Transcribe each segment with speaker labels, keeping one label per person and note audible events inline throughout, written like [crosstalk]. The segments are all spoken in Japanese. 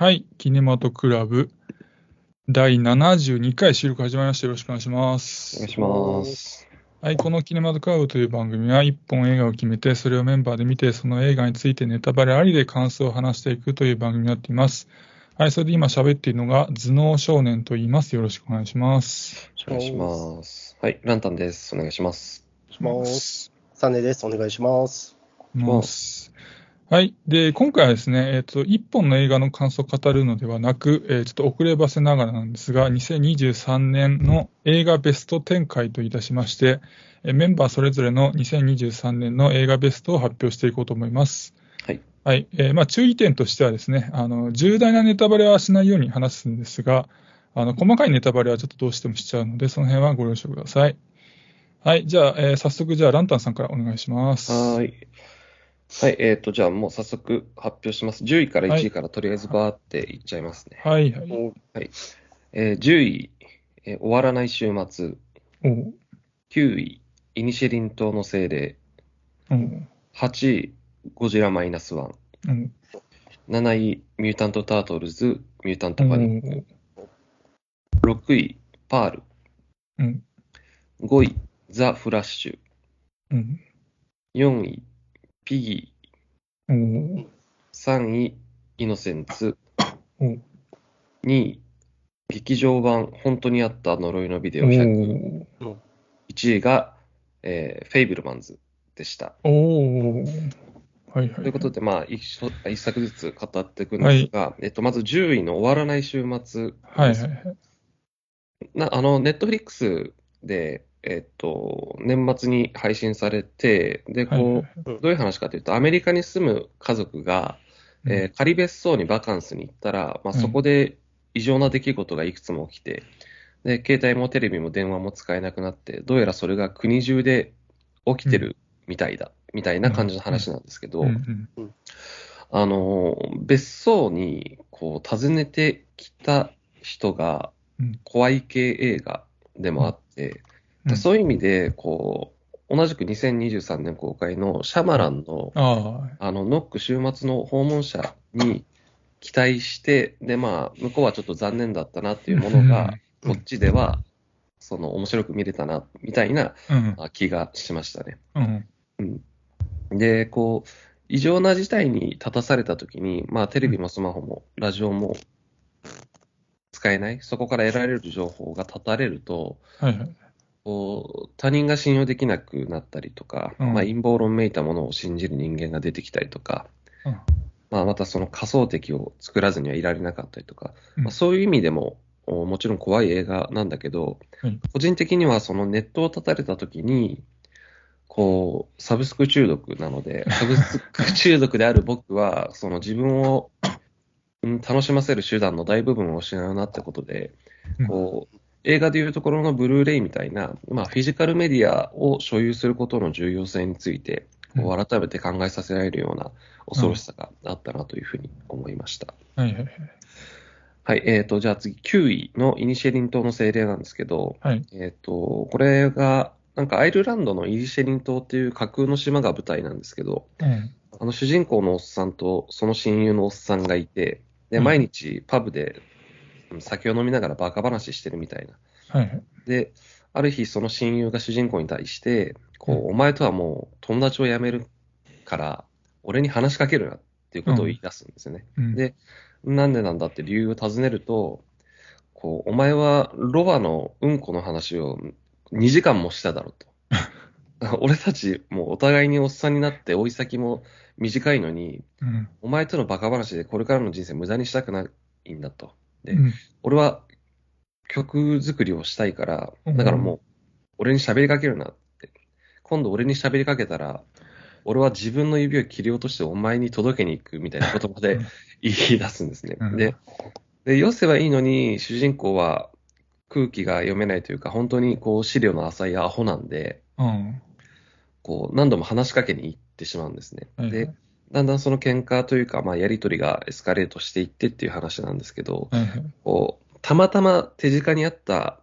Speaker 1: はい、キネマトクラブ第72回収録始まりました。よろしくお願いします。
Speaker 2: お願いします。
Speaker 1: はい、このキネマトクラブという番組は、一本映画を決めて、それをメンバーで見て、その映画についてネタバレありで感想を話していくという番組になっています。はい、それで今喋っているのが、頭脳少年と言います。よろしくお願いします。
Speaker 2: お願いします。はい、ランタンです。お願いします。
Speaker 3: します。サネです。お願いします。
Speaker 1: ます。はい。で、今回はですね、えっ、と、一本の映画の感想を語るのではなく、えーちょっと遅ればせながらなんですが、2023年の映画ベスト10回といたしまして、えーメンバーそれぞれの2023年の映画ベストを発表していこうと思います。
Speaker 2: はい。
Speaker 1: はい。えーまあ、注意点としてはですね、あの、重大なネタバレはしないように話すんですが、あの、細かいネタバレはちょっとどうしてもしちゃうので、その辺はご了承ください。はい。じゃあ、えー早速、じゃあ、ランタンさんからお願いします。
Speaker 2: はーい。はい、えっ、と、じゃあもう早速発表します。10位から1位からとりあえずバーっていっちゃいますね。
Speaker 1: はい、はい。
Speaker 3: お
Speaker 2: えー10位、えー終わらない週末。
Speaker 1: おう
Speaker 2: 9位、イニシェリン島の精霊。
Speaker 1: おう
Speaker 2: 8位、ゴジラマイナスワン。
Speaker 1: うん
Speaker 2: 7位、ミュータント・タートルズ、ミュータント・パニック。6位、パール。
Speaker 1: うん
Speaker 2: 5位、ザ・フラッシュ。
Speaker 1: うん
Speaker 2: 4位、ピギ
Speaker 1: おう
Speaker 2: ー。3位、イノセンツ。
Speaker 1: おう
Speaker 2: 2位、劇場版、本当にあった呪いのビデオ
Speaker 1: お
Speaker 2: 100。
Speaker 1: う
Speaker 2: 1位が、えーフェイブルマンズでした。
Speaker 1: はいはい。
Speaker 2: ということで、まあ一緒、一作ずつ語っていくんですが、えっと、まず10位の終わらない週末。
Speaker 1: はいはいはい。
Speaker 2: なあの、ネットフリックスで、えっと、年末に配信されて、で、こう、どういう話かというと、アメリカに住む家族が、えー仮別荘にバカンスに行ったら、まあ、
Speaker 1: うん。
Speaker 2: そこで異常な出来事がいくつも起きて、で、携帯もテレビも電話も使えなくなって、どうやらそれが国中で起きてるみたいだ、みたいな感じの話なんですけど、あのー、別荘に、こう、訪ねてきた人が
Speaker 1: うん、
Speaker 2: 怖い系映画でもあって、
Speaker 1: うん。
Speaker 2: そういう意味で、こう、同じく2023年公開のシャマランの、
Speaker 1: あ
Speaker 2: あの、ノック週末の訪問者に期待して、で、まあ、向こうはちょっと残念だったなっていうものが、
Speaker 3: うん
Speaker 2: こっちでは、その、面白く見れたな、みたいな気がしましたね。
Speaker 1: うん。
Speaker 2: で、こう、異常な事態に立たされたときに、まあ、テレビもスマホもラジオも使えない、そこから得られる情報が断たれると、
Speaker 1: はいはい。
Speaker 2: 他人が信用できなくなったりとか、
Speaker 1: うん。
Speaker 2: まあ、陰謀論めいたものを信じる人間が出てきたりとか、
Speaker 1: うん。
Speaker 2: まあ、またその仮想敵を作らずにはいられなかったりとか、
Speaker 1: うん。
Speaker 2: まあ、そういう意味でも、おもちろん怖い映画なんだけど、
Speaker 1: はい
Speaker 2: 個人的にはそのネットを断たれたときに、こう、サブスク中毒なので、[laughs] サブスク中毒である僕は、その自分を、うん楽しませる手段の大部分を失うなってことで、こう、映画でいうところのブルーレイみたいな、まあ、フィジカルメディアを所有することの重要性について、こう改めて考えさせられるような恐ろしさがあったなというふうに思いました。
Speaker 1: はいはいはい。
Speaker 2: はい、えーと、じゃあ次、9位のイニシェリン島の精霊なんですけど、
Speaker 1: はい。
Speaker 2: えーと、これが、なんかアイルランドのイニシェリン島っていう架空の島が舞台なんですけど、
Speaker 1: うん
Speaker 2: あの主人公のおっさんとその親友のおっさんがいて、で、
Speaker 1: うん
Speaker 2: 毎日パブでうん酒を飲みながらバカ話してるみたいな。
Speaker 1: はいはい。
Speaker 2: で、ある日その親友が主人公に対して、こう、お前とはもう友達を辞めるから、俺に話しかけるなっていうことを言い出すんですよね。
Speaker 1: うん
Speaker 2: でなんでなんだって理由を尋ねると、こう、お前はロバのうんこの話を2時間もしただろうと。[laughs] 俺たちもうお互いにおっさんになって追い先も短いのに、
Speaker 1: うん
Speaker 2: お前とのバカ話でこれからの人生無駄にしたくないんだと。で
Speaker 1: うん
Speaker 2: 俺は曲作りをしたいから、
Speaker 1: うん
Speaker 2: だからもう、俺に喋りかけるなって。今度俺に喋りかけたら、俺は自分の指を切り落としてお前に届けに行くみたいな言葉で
Speaker 1: うん
Speaker 2: 言い出すんですね。
Speaker 1: うん
Speaker 2: で、で、よせばいいのに、主人公は空気が読めないというか、本当にこう、資料の浅いアホなんで、
Speaker 1: うん
Speaker 2: こう、何度も話しかけに行ってしまうんですね。で、だんだんその喧嘩というか、まあ、やりとりがエスカレートしていってっていう話なんですけど、
Speaker 1: はいはい。
Speaker 2: こう、たまたま手近にあった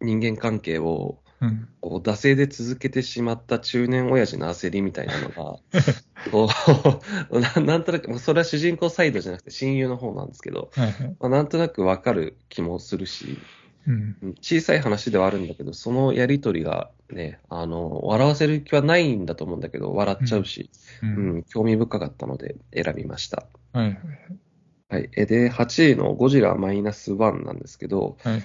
Speaker 2: 人間関係を、
Speaker 1: うん。
Speaker 2: こう惰性で続けてしまった中年親父の焦りみたいなのが、[laughs] こう [laughs] ななんとなく、まあそれは主人公サイドじゃなくて親友の方なんですけど、
Speaker 1: はいはい。
Speaker 2: まあ、なんとなくわかる気もするし、
Speaker 1: うん。
Speaker 2: うん小さい話ではあるんだけど、そのやりとりがね、あの、笑わせる気はないんだと思うんだけど、笑っちゃうし、
Speaker 1: う。
Speaker 2: うんん、興味深かったので選びました。
Speaker 1: はいはい。
Speaker 2: で、8位のゴジラマイナス1なんですけど、
Speaker 1: はい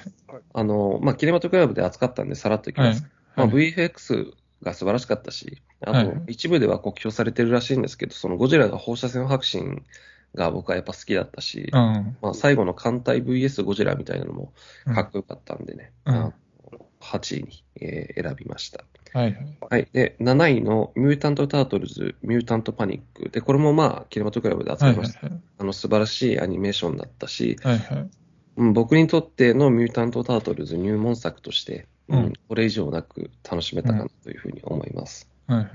Speaker 2: あの、まあ、キネマトクラブで扱ったんでさらっといき
Speaker 1: はい。
Speaker 2: ます。まあ、
Speaker 1: はい
Speaker 2: VFX が素晴らしかったし、あと
Speaker 1: はい、
Speaker 2: 一部では酷評されてるらしいんですけど、そのゴジラが放射線発信が僕はやっぱ好きだったし、
Speaker 1: うん。
Speaker 2: まあ、最後の艦隊 VS ゴジラみたいなのも
Speaker 1: うん
Speaker 2: かっこよかったんでね、
Speaker 1: うん
Speaker 2: 8位に、えー選びました。
Speaker 1: はいはい。
Speaker 2: はい。で、7位のミュータント・タートルズ、ミュータント・パニック。で、これもまあ、キネマトクラブで扱
Speaker 1: はいい
Speaker 2: ました。
Speaker 1: はいはい。
Speaker 2: あの、素晴らしいアニメーションだったし、
Speaker 1: はいはい。
Speaker 2: うん、僕にとってのミュータント・タートルズ入門作として、うん
Speaker 1: うん
Speaker 2: これ以上なく楽しめたかなというふうに思います。
Speaker 1: はいはい。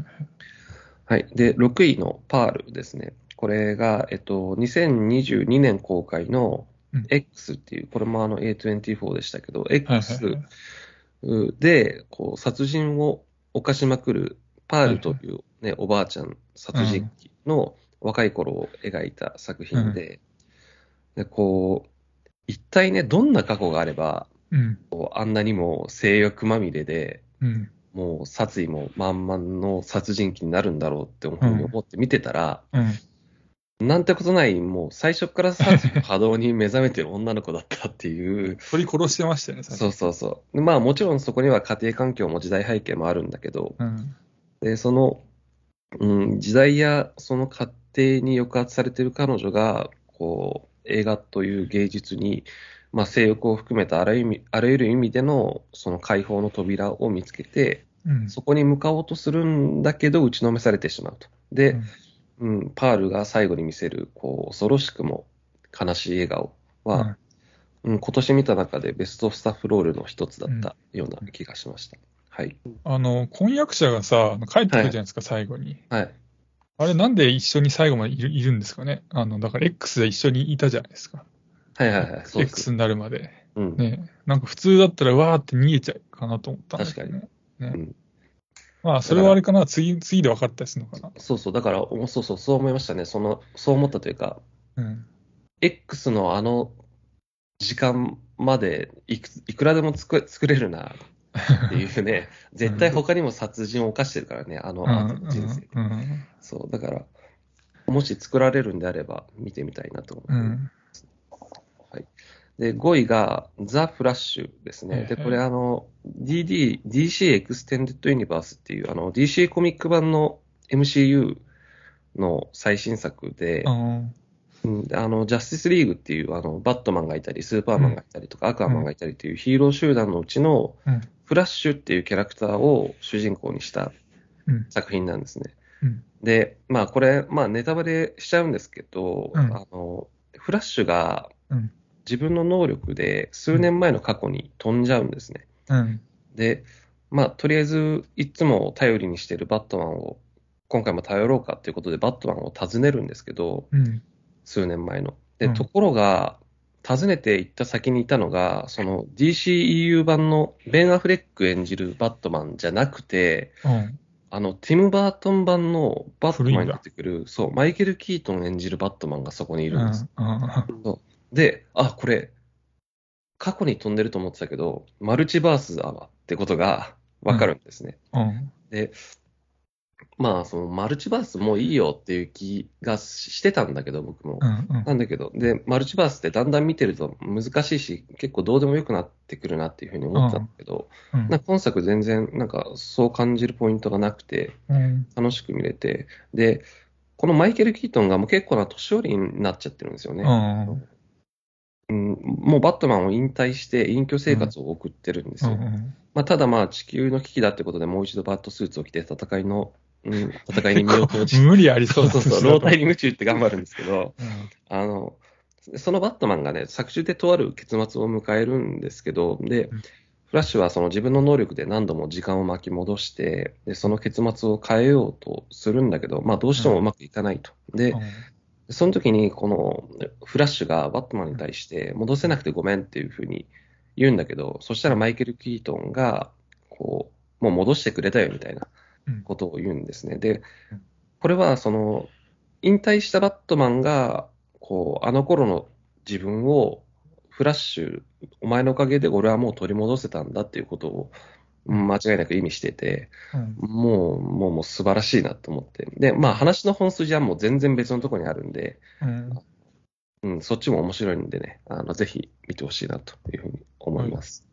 Speaker 2: はい。で、6位のパールですね。これが、えっと、2022年公開の
Speaker 1: うん
Speaker 2: X っていう、これもあの A24 でしたけど、
Speaker 1: はいはい
Speaker 2: X
Speaker 1: はい。
Speaker 2: で、こう、殺人を犯しまくるパールというね、おばあちゃん殺人鬼の若い頃を描いた作品で、で、こう、一体ね、どんな過去があれば、あんなにも性欲まみれで、
Speaker 1: うん。
Speaker 2: もう殺意も満々の殺人鬼になるんだろうって思って見てたら、
Speaker 1: うん。
Speaker 2: なんてことない、もう最初から殺意の波動に目覚めてる女の子だったっていう、
Speaker 1: 鳥殺してましたよね、
Speaker 2: そうそうそう。でまあもちろんそこには家庭環境も時代背景もあるんだけど、
Speaker 1: うん。
Speaker 2: で、その、うん、時代やその家庭に抑圧されている彼女が、こう、映画という芸術に、まあ、性欲を含めたあらゆる意味あらゆる意味でのその解放の扉を見つけて、
Speaker 1: うん。
Speaker 2: そこに向かおうとするんだけど、打ちのめされてしまうと。で、うん、パールが最後に見せる、こう、恐ろしくも悲しい笑顔は、うん、今年見た中でベストスタッフロールの一つだったような気がしました。はい。
Speaker 1: あの、婚約者がさ、帰ってくるじゃないですか、最後に。
Speaker 2: はい。
Speaker 1: あれなんで一緒に最後までいるいるんですかね？あの、だから X で一緒にいたじゃないですか。
Speaker 2: はいはいはい。そうです
Speaker 1: X になるまで。
Speaker 2: うん。
Speaker 1: ね。なんか普通だったらわーって逃げちゃうかなと思ったんですけどね。ね
Speaker 2: うん
Speaker 1: まあ、それはあれかな、次、次で分かったりするのかな。
Speaker 2: そうそう。だから、おそうそう、そう思いましたね。その、そう思ったというか、
Speaker 1: うん。
Speaker 2: X のあの時間までいくいくらでも作作れるなっていうね、[laughs] 絶対他にも殺人を犯してるからね、あの
Speaker 1: うん
Speaker 2: 後の人生で。
Speaker 1: うん。
Speaker 2: そう、だから、もし作られるんであれば見てみたいなと思う。
Speaker 1: うん。
Speaker 2: で、5位がザ・フラッシュですね。で、これあの、DD、DC エクステンデッドユニバースっていう、あの、DC コミック版の MCU の最新作で、あの、ジャスティスリーグっていう、あの、バットマンがいたり、スーパーマンがいたりとか、アクアマンがいたりっていうヒーロー集団のうちの、
Speaker 1: うん。
Speaker 2: フラッシュっていうキャラクターを主人公にした
Speaker 1: うん。
Speaker 2: 作品なんですね。
Speaker 1: うん。
Speaker 2: で、まあこれ、まあネタバレしちゃうんですけど、
Speaker 1: うん。
Speaker 2: あの、フラッシュが
Speaker 1: うん
Speaker 2: 自分の能力で数年前の過去に飛んじゃうんですね。
Speaker 1: うん。
Speaker 2: で、まあとりあえずいつも頼りにしてるバットマンを、今回も頼ろうかっていうことでバットマンを訪ねるんですけど、
Speaker 1: うん。
Speaker 2: 数年前の。で、
Speaker 1: うん
Speaker 2: ところが、訪ねて行った先にいたのが、その DCEU 版のベン・アフレック演じるバットマンじゃなくて、
Speaker 1: うん。
Speaker 2: あの、ティム・バートン版のバットマンに出てくる、そう、マイケル・キートン演じるバットマンがそこにいるんです。
Speaker 1: うん。
Speaker 2: で、あ、これ、過去に飛んでると思ってたけど、マルチバースだわってことがわかるんですね。
Speaker 1: うん。
Speaker 2: で、まあ、そのマルチバースもういいよっていう気がしてたんだけど、僕も。
Speaker 1: うん。
Speaker 2: なんだけど、で、マルチバースってだんだん見てると難しいし、結構どうでもよくなってくるなっていうふうに思ったんだけど、
Speaker 1: うん。
Speaker 2: なんか今作全然なんかそう感じるポイントがなくて、
Speaker 1: うん。
Speaker 2: 楽しく見れて、で、このマイケル・キートンがもう結構な年寄りになっちゃってるんですよね。
Speaker 1: うん。
Speaker 2: うん、もうバットマンを引退して隠居生活を送ってるんですよ。まあ、ただまあ地球の危機だってことでもう一度バットスーツを着て戦いの、うん、戦いに身を投じて、[laughs]
Speaker 1: 無理ありそ
Speaker 2: そううそうそう、老体に夢中って頑張るんですけど、
Speaker 1: うん。
Speaker 2: あの、そのバットマンがね、作中でとある結末を迎えるんですけど、で
Speaker 1: うん、
Speaker 2: フラッシュはその自分の能力で何度も時間を巻き戻して、で、その結末を変えようとするんだけど、まあどうしてもうまくいかないと。で、その時にこのフラッシュがバットマンに対して戻せなくてごめんっていうふうに言うんだけど、そしたらマイケル・キートンが、ここう、もう戻してくれたよみたいな
Speaker 1: うん
Speaker 2: ことを言うんですね。で
Speaker 1: うん、
Speaker 2: これはその、引退したバットマンが、こう、あの頃の自分を、フラッシュ、お前のおかげで俺はもう取り戻せたんだっていうことを、うん間違いなく意味してて、
Speaker 1: うん
Speaker 2: もう、もう、もう素晴らしいなと思って。で、まあ話の本筋はもう全然別のところにあるんで、
Speaker 1: うん
Speaker 2: うん、そっちも面白いんでね、あの、ぜひ見てほしいなというふうに思います。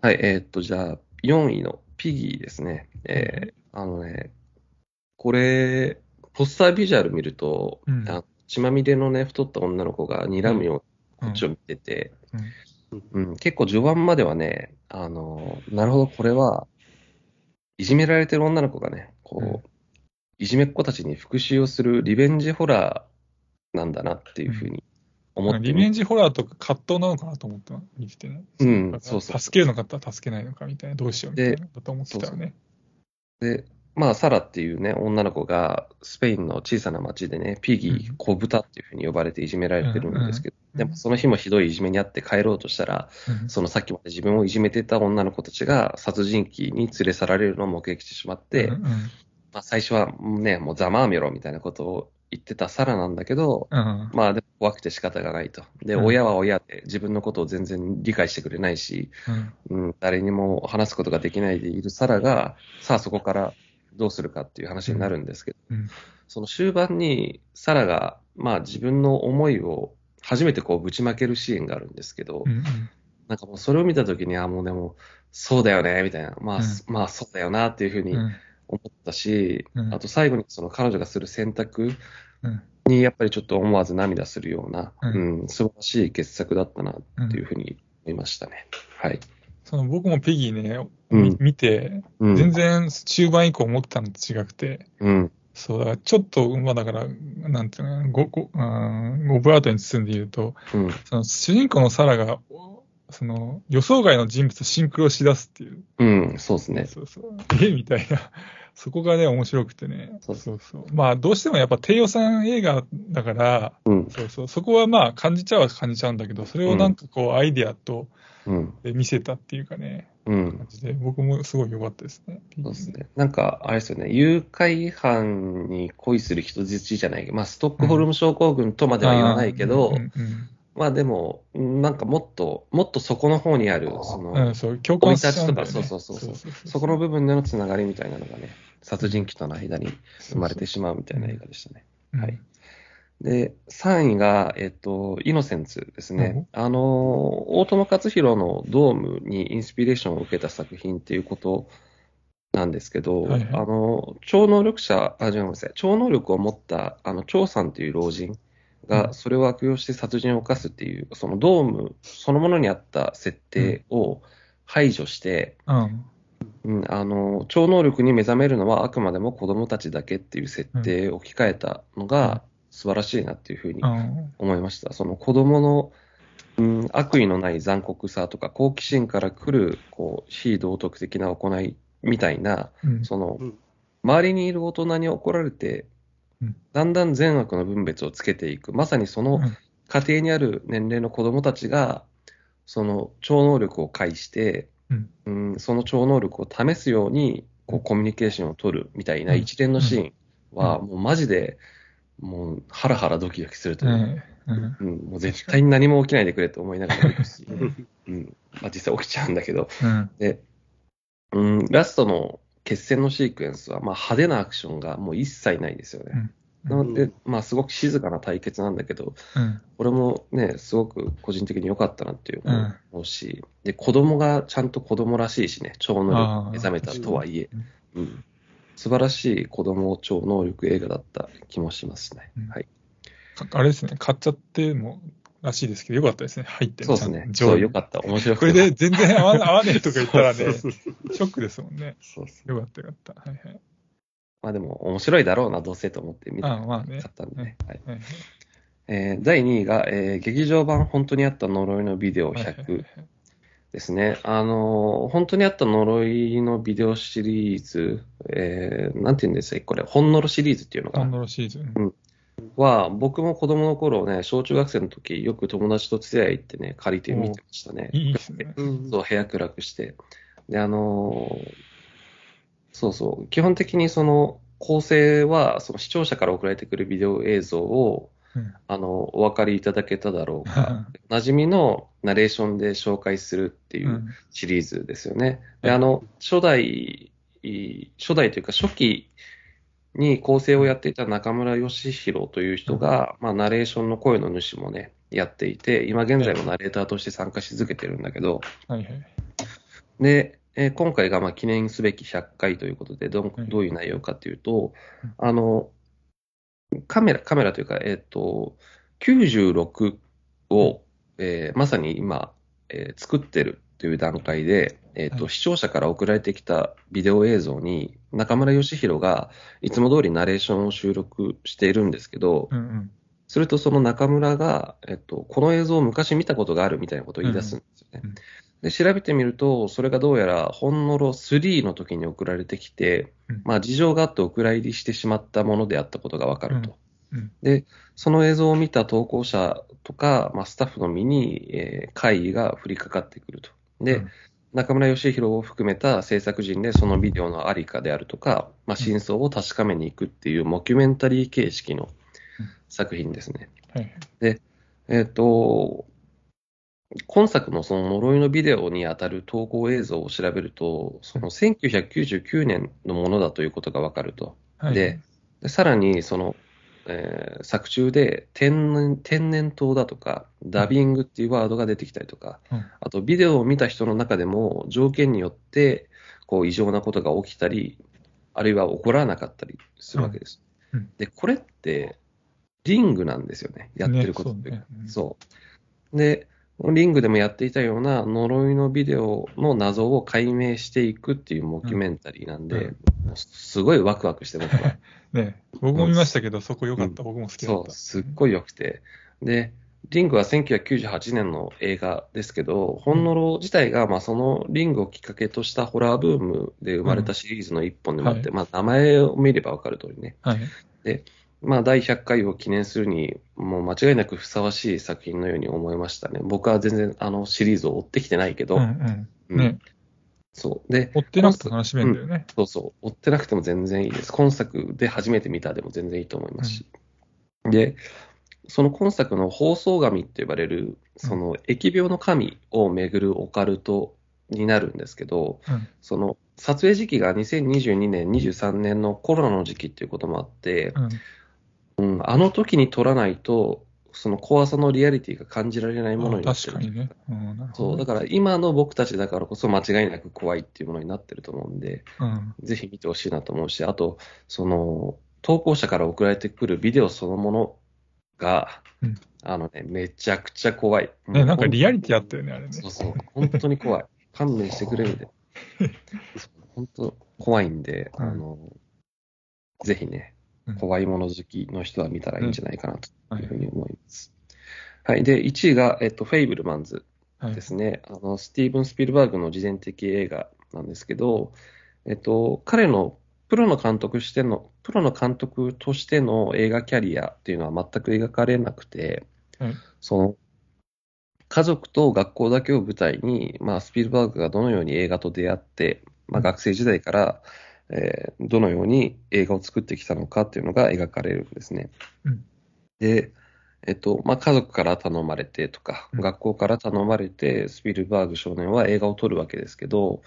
Speaker 2: はい、えーっと、じゃあ、4位のピギーですね。えーあのね、これ、ポスタービジュアル見ると、
Speaker 1: うん
Speaker 2: あ血まみれのね、太った女の子が睨むようにこっちを見てて、うん、結構序盤まではね、あの、なるほど、これは、いじめられてる女の子がね、こう、
Speaker 1: うん
Speaker 2: いじめっ子たちに復讐をするリベンジホラーなんだなっていうふうに思って
Speaker 1: リベンジホラーとか葛藤なのかなと思って見ててね。
Speaker 2: うんそうそう
Speaker 1: 助けるのか助けないのかみたいな、どうしようみたいな、だと思ってたよね。
Speaker 2: で、まあ、サラっていうね、女の子が、スペインの小さな町でね、ピギー、
Speaker 1: うん。
Speaker 2: 小豚っていうふうに呼ばれていじめられてるんですけど、
Speaker 1: うん
Speaker 2: でもその日もひどいいじめにあって帰ろうとしたら、
Speaker 1: うん。
Speaker 2: そのさっきまで自分をいじめてた女の子たちが殺人鬼に連れ去られるのを目撃してしまって、
Speaker 1: うん。
Speaker 2: まあ、最初はね、もうざまあみろみたいなことを言ってたサラなんだけど、
Speaker 1: うん。
Speaker 2: まあでも怖くて仕方がないと。で、
Speaker 1: うん。
Speaker 2: 親は親で自分のことを全然理解してくれないし、
Speaker 1: うん。
Speaker 2: うん、誰にも話すことができないでいるサラが、さあそこからどうするかっていう話になるんですけど、
Speaker 1: うん。
Speaker 2: その終盤にサラが、まあ自分の思いを初めてこうぶちまけるシーンがあるんですけど、
Speaker 1: うん
Speaker 2: なんかもうそれを見たときに、あ、もうでも、そうだよね、みたいな。まあ、
Speaker 1: うん。
Speaker 2: まあそうだよなっていうふうに
Speaker 1: うん。
Speaker 2: 思ったし、
Speaker 1: うん。
Speaker 2: あと最後にその彼女がする選択
Speaker 1: うん。
Speaker 2: にやっぱりちょっと思わず涙するような、
Speaker 1: う
Speaker 2: うんん、素晴らしい傑作だったなっていうふうに思いましたね。はい。
Speaker 1: その僕もペギーね、
Speaker 2: うん
Speaker 1: み見て、
Speaker 2: うん。
Speaker 1: 全然中盤以降思ってたのと違くて、
Speaker 2: うん。
Speaker 1: そう、だからちょっと、まあだから、なんていうのご、ご、うんオブラートに包んで言うと、
Speaker 2: うん。
Speaker 1: その主人公のサラが、その予想外の人物とシンクロしだすっていう。
Speaker 2: うん。そうですね。
Speaker 1: そうそう。え？みたいな。そこがね、面白くてね。
Speaker 2: そう
Speaker 1: そうそう。まあ、どうしてもやっぱ低予算映画だから、
Speaker 2: うん。
Speaker 1: そうそう。そこはまあ、感じちゃうは感じちゃうんだけど、それをなんかこう、アイデアと
Speaker 2: うん。
Speaker 1: で見せたっていうかね、
Speaker 2: うん
Speaker 1: 感。じで、僕もすごい良かったですね。
Speaker 2: そうですね。なんか、あれですよね。誘拐犯に恋する人質じゃない。まあ、ストックホルム症候群とまでは言わないけど、
Speaker 1: うんうん
Speaker 2: まあでも、なんかもっと、もっとそこの方にある、その、
Speaker 1: うん、うん、そう、共感しち
Speaker 2: とかそうそうそう。
Speaker 1: そ
Speaker 2: この部分でのつながりみたいなのがね、殺人鬼との間に生まれてしまうみたいな映画でしたね。
Speaker 1: うん。
Speaker 2: はい。で、3位が、えっと、イノセンツですね。あの、大友克洋のドームにインスピレーションを受けた作品っていうことなんですけど、
Speaker 1: はいはい。
Speaker 2: あの、超能力者、あ、違います超能力を持った、あの、張さんという老人
Speaker 1: うん
Speaker 2: がそれを悪用して殺人を犯すっていう、そのドームそのものにあった設定を排除して、
Speaker 1: うん。
Speaker 2: うん、あの、超能力に目覚めるのはあくまでも子供たちだけっていう設定を置き換えたのが素晴らしいなっていうふうに
Speaker 1: うん。
Speaker 2: 思いました。その子供の、うん、悪意のない残酷さとか好奇心から来る、こう、非道徳的な行いみたいな、
Speaker 1: うん。
Speaker 2: その
Speaker 3: うん、
Speaker 2: 周りにいる大人に怒られて
Speaker 1: うん、
Speaker 2: だんだん善悪の分別をつけていく。まさにその
Speaker 1: うん
Speaker 2: 家庭にある年齢の子供たちが、その超能力を介して、
Speaker 1: うん
Speaker 2: うんその超能力を試すように、こう、コミュニケーションを取るみたいな一連のシーンは、もうマジで、もう、ハラハラドキドキするというう。
Speaker 1: ん。うん。
Speaker 2: うん、もう絶対に何も起きないでくれと思いながら見るし、[laughs] うん、まあ実際起きちゃうんだけど、
Speaker 1: うん。
Speaker 2: で、うん、ラストの決戦のシークエンスは、まあ派手なアクションがもう一切ないですよね。
Speaker 1: うん。
Speaker 2: なので、まあすごく静かな対決なんだけど、
Speaker 1: うん。
Speaker 2: これもね、すごく個人的に良かったなっていう
Speaker 1: うん。
Speaker 2: 思うし、で、子供がちゃんと子供らしいしね、超能力目覚めたとはいえ。
Speaker 1: うん、
Speaker 2: うん、素晴らしい子供超能力映画だった気もしますね。
Speaker 1: うん。
Speaker 2: はい。
Speaker 1: かあれですね、買っちゃってもらしいですけど、よかったですね、入って
Speaker 2: そうですね。そう、良かった。面白くて。
Speaker 1: これで全然合わな合わねえとか言ったらね、[laughs] ショックですもんね。
Speaker 2: そうそう
Speaker 1: よかったよかった。はいはい。
Speaker 2: まあでも、面白いだろうな、どうせと思って見たかったんでね。はい
Speaker 1: はい
Speaker 2: えー第2位が、えー劇場版本当にあった呪いのビデオ
Speaker 1: はいはい
Speaker 2: 100ですね。あのー本当にあった呪いのビデオシリーズ、えーなんて言うんですか、これ、本呪シリーズっていうのか
Speaker 1: ハン
Speaker 2: な？
Speaker 1: ドルシーズン。
Speaker 2: は、僕も子供の頃ね、小中学生の時、よく友達と連れ合い行ってね、借りて見てましたね。
Speaker 1: いいですね。
Speaker 3: うん
Speaker 2: そう、部屋暗くして。で、あのーそうそう、基本的にその構成は、その視聴者から送られてくるビデオ映像を、
Speaker 1: うん
Speaker 2: あの、お分かりいただけただろうか、馴染みのナレーションで紹介するっていううんシリーズですよね。で、あの、初代、い初代というか初期に構成をやっていた中村義弘という人が、まあ、ナレーションの声の主もね、やっていて、今現在もナレーターとして参加し続けてるんだけど、
Speaker 1: はいはい。
Speaker 2: で、えー今回がまあ記念すべき100回ということで、どどういう内容かというと
Speaker 1: うん、
Speaker 2: あの、カメラ、カメラというか、えっ、と、96を、えーまさに今、えー作ってるという段階で、えっ、と、
Speaker 1: はい
Speaker 2: 視聴者から送られてきたビデオ映像に、中村義弘がいつも通りナレーションを収録しているんですけど、
Speaker 1: うんうん。
Speaker 2: するとその中村が、えっと、この映像を昔見たことがあるみたいなことを言い出すんですよね。
Speaker 1: うんうん
Speaker 2: で調べてみると、それがどうやら、ほんのろ3の時に送られてきて、
Speaker 1: うん
Speaker 2: まあ事情があってお蔵入りしてしまったものであったことがわかると。
Speaker 1: うんうん
Speaker 2: で、その映像を見た投稿者とか、まあ、スタッフの身に、えー会議が降りかかってくると。で、
Speaker 1: うん
Speaker 2: 中村義弘を含めた制作陣でそのビデオのありかであるとか、まあ、真相を確かめに行くっていうモキュメンタリー形式の作品ですね。
Speaker 1: はいはい。
Speaker 2: えっ、と、今作のその呪いのビデオにあたる投稿映像を調べると、その1999年のものだということがわかると。
Speaker 1: はい
Speaker 2: で、でさらにその、えー作中で天然天然痘だとか、ダビングっていうワードが出てきたりとか、
Speaker 1: うん
Speaker 2: あとビデオを見た人の中でも条件によってこう異常なことが起きたり、あるいは起こらなかったりするわけです。
Speaker 1: うんうん
Speaker 2: で、これってリングなんですよね、やってることって。
Speaker 1: ねそうね。
Speaker 2: で、リングでもやっていたような呪いのビデオの謎を解明していくっていうモキュメンタリーなんで、
Speaker 1: うん
Speaker 2: もうすごいワクワクして僕は。[laughs]
Speaker 1: ね僕も見ましたけど、そこ良かった。
Speaker 2: うん
Speaker 1: 僕も好きだった。
Speaker 2: そう、すっごい良くて。で、リングは1998年の映画ですけど、ほんのろ自体が、まあ、そのリングをきっかけとしたホラーブームで生まれたシリーズの一本でもあって、
Speaker 1: う
Speaker 2: まあ、名前を見ればわかる通りね。
Speaker 1: はい。
Speaker 2: まあ、第100回を記念するに、もう間違いなくふさわしい作品のように思いましたね。僕は全然あのシリーズを追ってきてないけど、
Speaker 1: うんうん。
Speaker 2: うん
Speaker 1: ね
Speaker 2: そう。で、
Speaker 1: 追ってなくて楽しめるんだよね。
Speaker 2: そうそう、追ってなくても全然いいです。今作で初めて見たでも全然いいと思いますし。で、その今作の放送神って呼ばれる、その疫病の神をめぐるオカルトになるんですけど、
Speaker 1: うん
Speaker 2: その撮影時期が2022年、23年のコロナの時期っていうこともあって、
Speaker 1: うん。
Speaker 2: うん、あの時に撮らないと、その怖さのリアリティが感じられないもの
Speaker 1: あ
Speaker 2: になってる。
Speaker 1: 確かにね。うん、
Speaker 2: そう、
Speaker 1: ど。
Speaker 2: だから今の僕たちだからこそ間違いなく怖いっていうものになってると思うんで、
Speaker 1: うん。
Speaker 2: ぜひ見てほしいなと思うし、あと、その、投稿者から送られてくるビデオそのものが、
Speaker 1: うん
Speaker 2: あのね、めちゃくちゃ怖い。
Speaker 1: ね、なんかリアリティあった
Speaker 2: よ
Speaker 1: よね、あれね。
Speaker 2: そうそう、本当に怖い。勘弁してくれみたいな。本当怖いんで、
Speaker 1: うん
Speaker 2: あの、ぜひね
Speaker 1: うん、
Speaker 2: 怖いもの好きの人は見たらいいんじゃないかなと
Speaker 1: はい
Speaker 2: いうふうに思います。はい。で、1位が、えっと、フェイブルマンズ
Speaker 1: はい
Speaker 2: ですね。あの、スティーブン・スピルバーグの自伝的映画なんですけど、えっと、彼のプロの監督しての、プロの監督としての映画キャリアっていうのは全く描かれなくて、
Speaker 1: はい
Speaker 2: その、家族と学校だけを舞台に、まあ、スピルバーグがどのように映画と出会って、まあ、学生時代から、えーどのように映画を作ってきたのかっていうのが描かれるんですね。
Speaker 1: うん。
Speaker 2: で、えっと、まあ、家族から頼まれてとか、
Speaker 1: うん。
Speaker 2: 学校から頼まれて、スピルバーグ少年は映画を撮るわけですけど、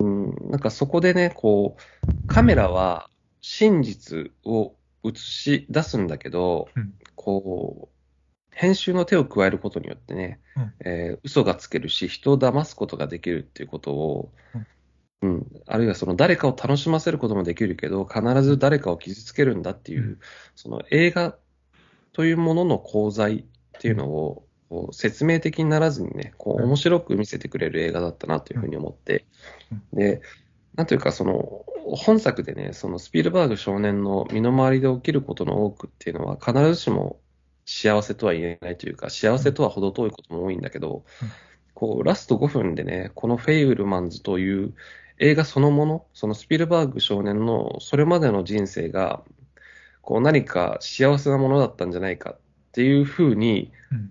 Speaker 2: うん、なんかそこでね、こう、カメラは真実を映し出すんだけど、
Speaker 1: うん。
Speaker 2: こう、編集の手を加えることによってね、
Speaker 1: うん。
Speaker 2: えー嘘がつけるし、人を騙すことができるっていうことを、うん、あるいはその誰かを楽しませることもできるけど、必ず誰かを傷つけるんだっていう、
Speaker 1: うん。
Speaker 2: その映画というものの功罪っていうのを、こう説明的にならずにね、こう
Speaker 1: うん
Speaker 2: 面白く見せてくれる映画だったなというふうに思って、で、なんというか、その、本作でね、そのスピルバーグ少年の身の回りで起きることの多くっていうのは、必ずしも幸せとは言えないというか、幸せとは程遠いことも多いんだけど、
Speaker 1: うん。
Speaker 2: こう、ラスト5分でね、このフェイブルマンズという映画そのもの、そのスピルバーグ少年のそれまでの人生が、こう何か幸せなものだったんじゃないかっていうふうに
Speaker 1: うん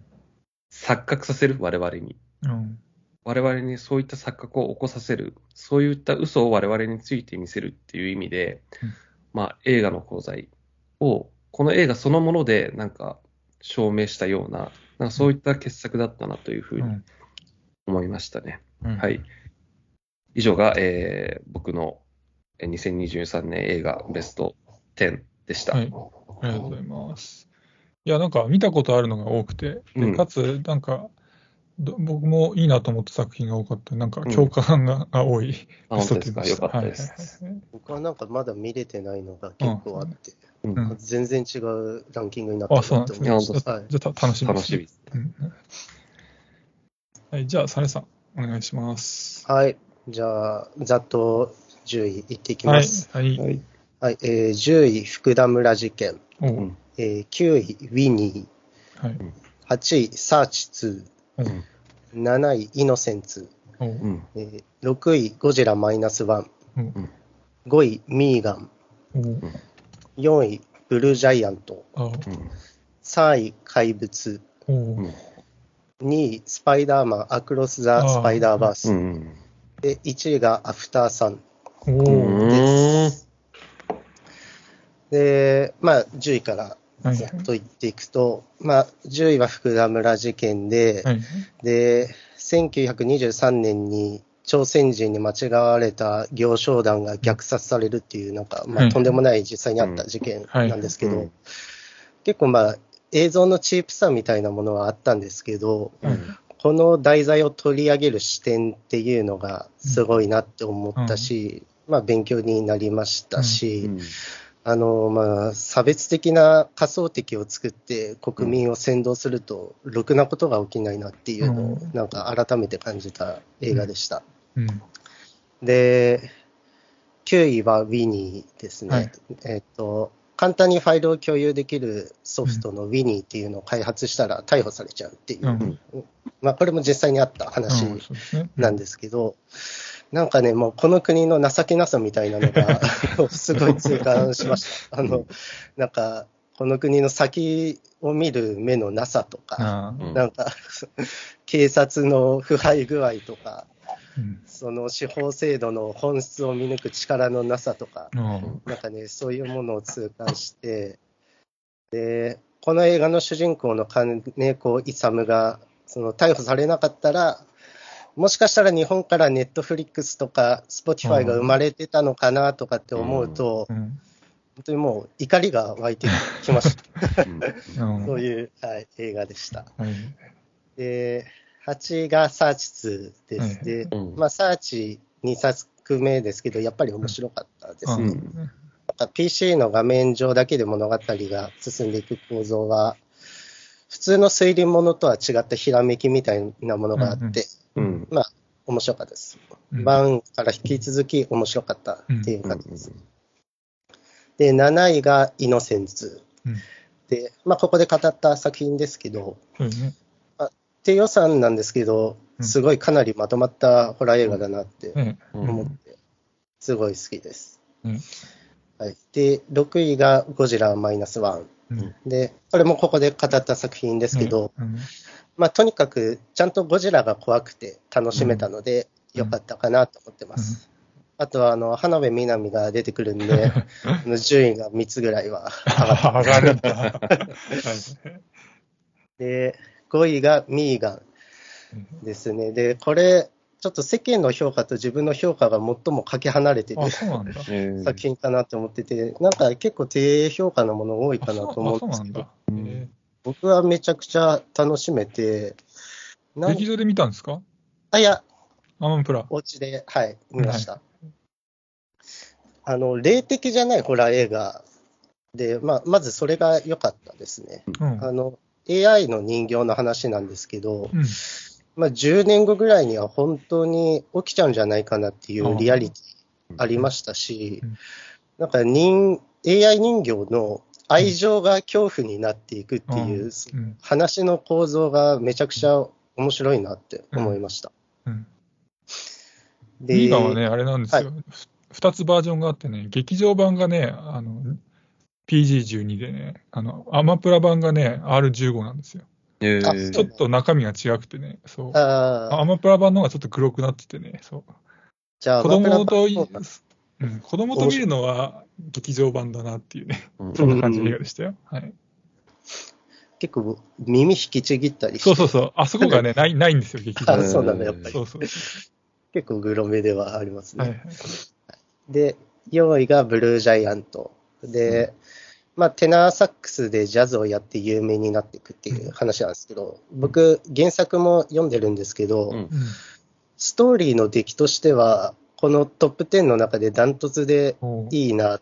Speaker 2: 錯覚させる、我々に。
Speaker 1: うん
Speaker 2: 我々にそういった錯覚を起こさせる、そういった嘘を我々について見せるっていう意味で、
Speaker 1: うん
Speaker 2: まあ、映画の功罪を、この映画そのものでなんか証明したような、なんかそういった傑作だったなというふうに
Speaker 1: うん
Speaker 2: 思いましたね。
Speaker 1: うん
Speaker 2: はい。以上が、えー僕のえー2023年映画ベスト10でした。
Speaker 1: はい。ありがとうございます。いや、なんか見たことあるのが多くて、
Speaker 2: うん
Speaker 1: でかつ、なんか、ど僕もいいなと思った作品が多かった、なんか共感が,、が多い
Speaker 2: あ、
Speaker 1: ベスト
Speaker 2: 本当ですか。
Speaker 1: 10
Speaker 2: よかった
Speaker 1: はい
Speaker 2: です。
Speaker 1: はいはい
Speaker 3: 僕はなんかまだ見れてないのが結構あって、
Speaker 2: うん
Speaker 1: うん
Speaker 3: 全然違うランキングになってる
Speaker 1: あ、そうなんですね。じゃあ
Speaker 3: はい
Speaker 1: じゃあた楽しみです、
Speaker 2: 楽しみです。
Speaker 1: うんはい、じゃあ、サネさん、お願いします。
Speaker 3: はい。じゃあ、ざっと10位いっていき
Speaker 1: はい
Speaker 3: ます。、
Speaker 1: はい。
Speaker 2: はい。
Speaker 3: はい。えー10位、福田村事件。
Speaker 1: おう
Speaker 2: うん
Speaker 3: えー9位、ウィニ
Speaker 1: はい。
Speaker 3: ー。8位、サーチ2。
Speaker 1: おう
Speaker 3: 7位、イノセンツ。
Speaker 1: おう
Speaker 2: うん。
Speaker 3: えー6位、ゴジラマイナス1。
Speaker 1: おう
Speaker 3: 5位、ミーガン。
Speaker 1: おう
Speaker 3: 4位、ブルージャイアント。
Speaker 1: あ
Speaker 2: うん。
Speaker 3: 3位、怪物。
Speaker 1: う
Speaker 2: ん
Speaker 3: 2位、スパイダーマン、アクロス・ザ・スパイダーバース。
Speaker 2: うん。
Speaker 3: で、1位がアフターサン
Speaker 1: お
Speaker 2: う
Speaker 1: う
Speaker 2: ん。
Speaker 3: で、まあ、10位から
Speaker 1: はい
Speaker 3: ざっと言っていくと、まあ、10位は福田村事件で、
Speaker 1: はい。
Speaker 3: で、1923年に朝鮮人に間違われた行商団が虐殺されるっていう、なんか、まあ、
Speaker 1: はい
Speaker 3: とんでもない実際にあった事件
Speaker 1: はい
Speaker 3: なんですけど、
Speaker 2: うん
Speaker 3: 結構まあ、映像のチープさみたいなものはあったんですけど、
Speaker 2: うん。
Speaker 3: この題材を取り上げる視点っていうのがすごいなって思ったし、まあ勉強になりましたし、あの、まあ、差別的な仮想敵を作って国民を扇動すると、ろくなことが起きないなっていうのを
Speaker 1: うん、
Speaker 3: なんか改めて感じた映画でした。
Speaker 1: うん。
Speaker 3: で、9位はウィニーですね。
Speaker 1: はい
Speaker 3: えっと、簡単にファイルを共有できるソフトのウィニーっていうのを開発したら逮捕されちゃうっていう、
Speaker 1: うん
Speaker 3: まあ、これも実際にあった話。なんですけど、なんかね、もうこの国の情けなさみたいなのが、[laughs] すごい痛感しました。あの、なんか、この国の先を見る目のなさとか、なんか、警察の腐敗具合とか、
Speaker 1: うん
Speaker 3: その司法制度の本質を見抜く力のなさとか、
Speaker 1: あ
Speaker 3: なんかね、そういうものを痛感して、で、この映画の主人公の金子勇が、その逮捕されなかったら、もしかしたら日本からネットフリックスとか、スポティファイが生まれてたのかなとかって思うと、
Speaker 1: あうん。
Speaker 3: 本当にもう怒りが湧いてきました。[laughs]
Speaker 1: うん。
Speaker 3: そういう、はい、映画でした。
Speaker 1: はい。
Speaker 3: で、8がサーチ2です。
Speaker 1: はい
Speaker 3: で、
Speaker 2: うん
Speaker 3: まあ、サーチ2作目ですけど、やっぱり面白かったですね。
Speaker 1: うん
Speaker 3: なんか PC の画面上だけで物語が進んでいく構造は、普通の推理ものとは違ったひらめきみたいなものがあって、
Speaker 2: うん。
Speaker 3: まあ、面白かったです。
Speaker 1: うん
Speaker 3: バンから引き続き面白かったっていう
Speaker 2: うん
Speaker 3: 感じです。で、7位がイノセンツ。
Speaker 1: うん
Speaker 3: で、まあ、ここで語った作品ですけど、
Speaker 1: そうですね。
Speaker 3: 低予算なんですけど、
Speaker 1: うん。
Speaker 3: すごいかなりまとまったホラー映画だなって
Speaker 1: ね
Speaker 3: 思って、すごい好きです。
Speaker 1: うん。
Speaker 3: はい、で、6位がゴジラマイナスワン。
Speaker 1: うん。
Speaker 3: で、これもここで語った作品ですけど、
Speaker 1: うん。
Speaker 3: まあ、とにかくちゃんとゴジラが怖くて楽しめたので、
Speaker 1: うん。
Speaker 3: よかったかなと思ってます。あとは、あの、花辺美波が出てくるんで、[laughs] あの順位が3つぐらいは上がっ [laughs]
Speaker 1: 上がるんだ。[laughs] はい。
Speaker 3: て、5位がミーガンですね。で、これ、ちょっと世間の評価と自分の評価が最もかけ離れてる作品かなと思ってて、なんか結構低評価のもの多いかなと思うんですけど僕はめちゃくちゃ楽しめて、
Speaker 1: 劇場で見たんですか？
Speaker 3: あ、いや、
Speaker 1: アマンプラ。
Speaker 3: お家で、はい、見ました。あの、霊的じゃないホラー映画で、まあ、まずそれが良かったですね。
Speaker 1: うん。
Speaker 3: あの、AI の人形の話なんですけど、
Speaker 1: うん。
Speaker 3: まあ、10年後ぐらいには本当に起きちゃうんじゃないかなっていうリアリティありましたし
Speaker 1: うん、
Speaker 3: なんか人 AI 人形の愛情が恐怖になっていくっていう、
Speaker 1: うん。
Speaker 3: 話の構造がめちゃくちゃ面白いなって思いました。
Speaker 1: うん。
Speaker 3: で
Speaker 1: ミーガンはね、あれなんですよ。ふ二つバージョンがあってね、劇場版がね、あの、PG12 でね、あの、アマプラ版がね、R15 なんですよ。
Speaker 2: え
Speaker 3: あ
Speaker 2: ー
Speaker 1: ちょっと中身が違くてね、そう。アマプラ版の方がちょっと黒くなっててね、そう。
Speaker 3: じゃあ、
Speaker 1: 子供とうん、子供と見るのは劇場版だなっていうね、
Speaker 2: うん
Speaker 1: そんな感じの映画でしたよ。はい。
Speaker 3: 結構耳引きちぎったりして、
Speaker 1: そうそうそう。あそこがね、ない、ないんですよ、劇場版。
Speaker 3: あそうなんだ、やっぱり。
Speaker 1: そうそう。
Speaker 3: 結構グロめではありますね。
Speaker 1: はいはい。
Speaker 3: で、4位がブルージャイアント。で、まあ、テナーサックスでジャズをやって有名になっていくっていう話なんですけど、僕、原作も読んでるんですけど、ストーリーの出来としては、このトップ10の中でダントツでいいなっ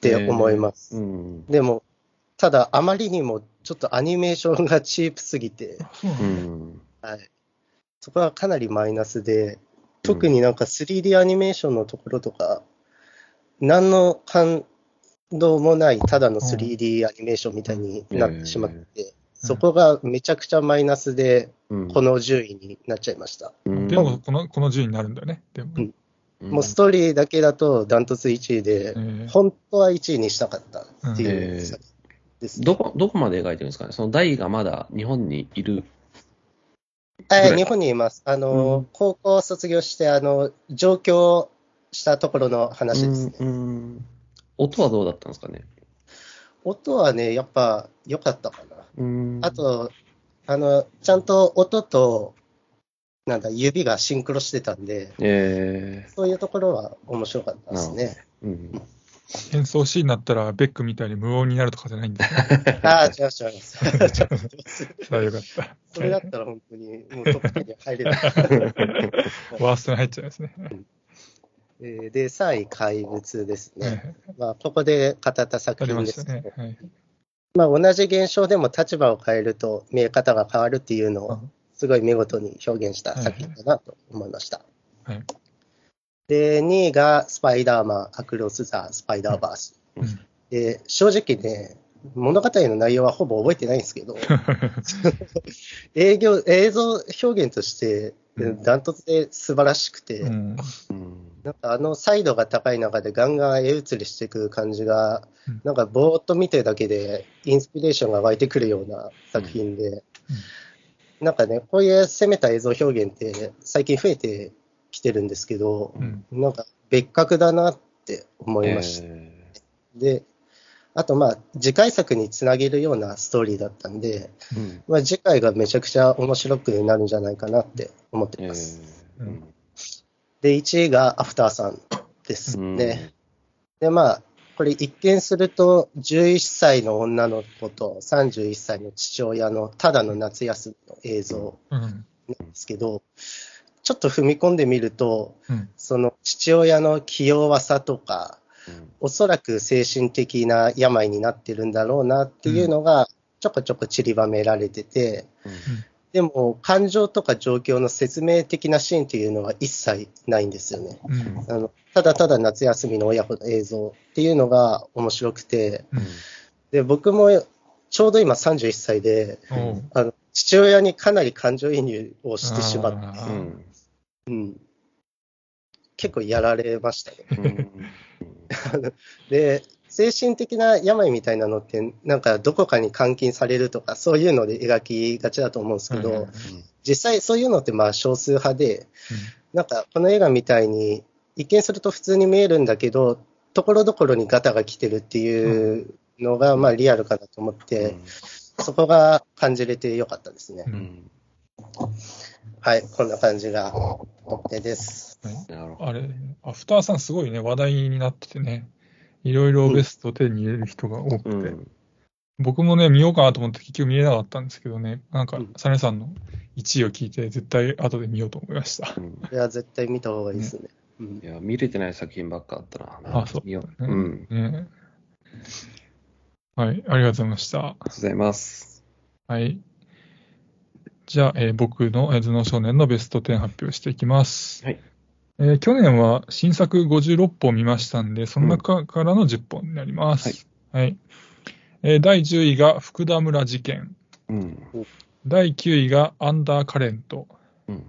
Speaker 3: て思います。
Speaker 2: うん。
Speaker 3: でも、ただ、あまりにもちょっとアニメーションが [laughs] チープすぎて。はい、そこはかなりマイナスで、特になんか 3D アニメーションのところとか、何の感動もない、ただの 3D アニメーションみたいになってしまって、そこがめちゃくちゃマイナスで、
Speaker 2: うん
Speaker 3: この10位になっちゃいました。
Speaker 2: うん
Speaker 1: でも、この、この順位になるんだよね。でも。
Speaker 3: うんもうストーリーだけだとダントツ1位で、
Speaker 1: えー
Speaker 3: 本当は1位にしたかったっていう
Speaker 2: うん
Speaker 3: 作品ですね。
Speaker 2: どこ、どこまで描いてるんですかね？その大がまだ日本にいる。
Speaker 3: あ
Speaker 2: ぐらい
Speaker 3: 日本にいます。あの、
Speaker 2: うん
Speaker 3: 高校卒業して、あの、上京したところの話ですね。
Speaker 2: うんうん音はどうだったんですかね？
Speaker 3: 音はね、やっぱ良かったかな。
Speaker 2: うん
Speaker 3: あ、と、あの、ちゃんと音と、なんだ、指がシンクロしてたんで、
Speaker 2: え
Speaker 3: そういうところは面白かったですね。
Speaker 2: ーうん
Speaker 1: 演奏シーンになったら、ベックみたいに無音になるとかじゃないんですね。[laughs]
Speaker 3: ああ、違 [laughs] う違う。
Speaker 1: さあ、よかった。
Speaker 3: それだったら本当に、もうトップ10には入れない。[laughs]
Speaker 1: ワーストに入っちゃいますね。
Speaker 3: えーで、3位、怪物ですね。まあ、ここで語った作品ですけど、
Speaker 1: ね。はい。
Speaker 3: まあ、同じ現象でも立場を変えると見え方が変わるっていうのをすごい見事に表現した作品だなと思いました。
Speaker 1: はい。
Speaker 3: で、2位がスパイダーマン、アクロス・ザ・スパイダーバース。
Speaker 1: うん
Speaker 3: で、正直ね、物語の内容はほぼ覚えてないんですけど、[laughs] 営業映像表現として
Speaker 1: うん
Speaker 3: ダントツで素晴らしくて、
Speaker 1: うん
Speaker 2: うん
Speaker 3: なんかあのサイドが高い中でガンガン絵移りしていく感じが
Speaker 1: うん、
Speaker 3: なんかぼーっと見てるだけでインスピレーションが湧いてくるような作品で、なんかね、こういう攻めた映像表現って最近増えてきてるんですけど、
Speaker 1: うん。
Speaker 3: なんか別格だなって思いました。
Speaker 2: え
Speaker 3: で、あとまあ次回作につなげるようなストーリーだったんで、まあ、次回がめちゃくちゃ面白くなるんじゃないかなって思って
Speaker 2: え
Speaker 3: ます。で、1位がアフターさんですね。で、まあ、これ一見すると、11歳の女の子と31歳の父親のただの夏休みの映像
Speaker 1: うん。
Speaker 3: なんですけど、ちょっと踏み込んでみると、
Speaker 1: うん。
Speaker 3: その父親の器用さとか、
Speaker 2: うん
Speaker 3: おそらく精神的な病になってるんだろうなっていうのが、ちょこちょこ散りばめられてて、でも感情とか状況の説明的なシーンっていうのは一切ないんですよね。
Speaker 1: うん。
Speaker 3: あのただただ夏休みの親子の映像っていうのが面白くて、
Speaker 1: うん。
Speaker 3: で僕もちょうど今31歳で、
Speaker 1: おう
Speaker 3: あの父親にかなり感情移入をしてしまって、
Speaker 1: あ
Speaker 2: う
Speaker 1: ー。
Speaker 2: ん
Speaker 3: うん、結構やられましたね。
Speaker 2: うん。[laughs]
Speaker 3: で、精神的な病みたいなのって、なんかどこかに監禁されるとか、そういうので描きがちだと思うんですけど、
Speaker 1: はいはい
Speaker 3: 実際そういうのってまあ少数派で、なんかこの映画みたいに、一見すると普通に見えるんだけど、ところどころにガタが来てるっていうのがまあリアルかなと思って、そこが感じれてよかったですね。
Speaker 1: う
Speaker 2: うん。ん
Speaker 3: はい、こんな感じが OK です。
Speaker 2: なるほど
Speaker 1: あれ、アフターさんすごいね、話題になっててね、いろいろベスト手に入れる人が多くて、
Speaker 2: うん
Speaker 1: 僕もね、見ようかなと思って結局見れなかったんですけどね、なんか
Speaker 3: うん、
Speaker 1: サネさんの1位を聞いて、絶対後で見ようと思いました。
Speaker 2: うん
Speaker 3: これは絶対見た方がいいですね。うん
Speaker 2: いや、見れてない作品ばっかあったな。
Speaker 1: あそう
Speaker 2: 見よう。
Speaker 1: ね
Speaker 2: うん。ありがとう
Speaker 1: ねはい、ありがとうございました。
Speaker 2: ございます。
Speaker 1: はい。じゃあ、えー僕のえー頭脳少年のベスト10発表していきます。
Speaker 2: はい
Speaker 1: えー去年は新作56本見ましたんで、その中からの10本になります。はい。えー第10位が福田村事件。
Speaker 2: うん。
Speaker 1: 第9位がアンダーカレント。
Speaker 2: うん。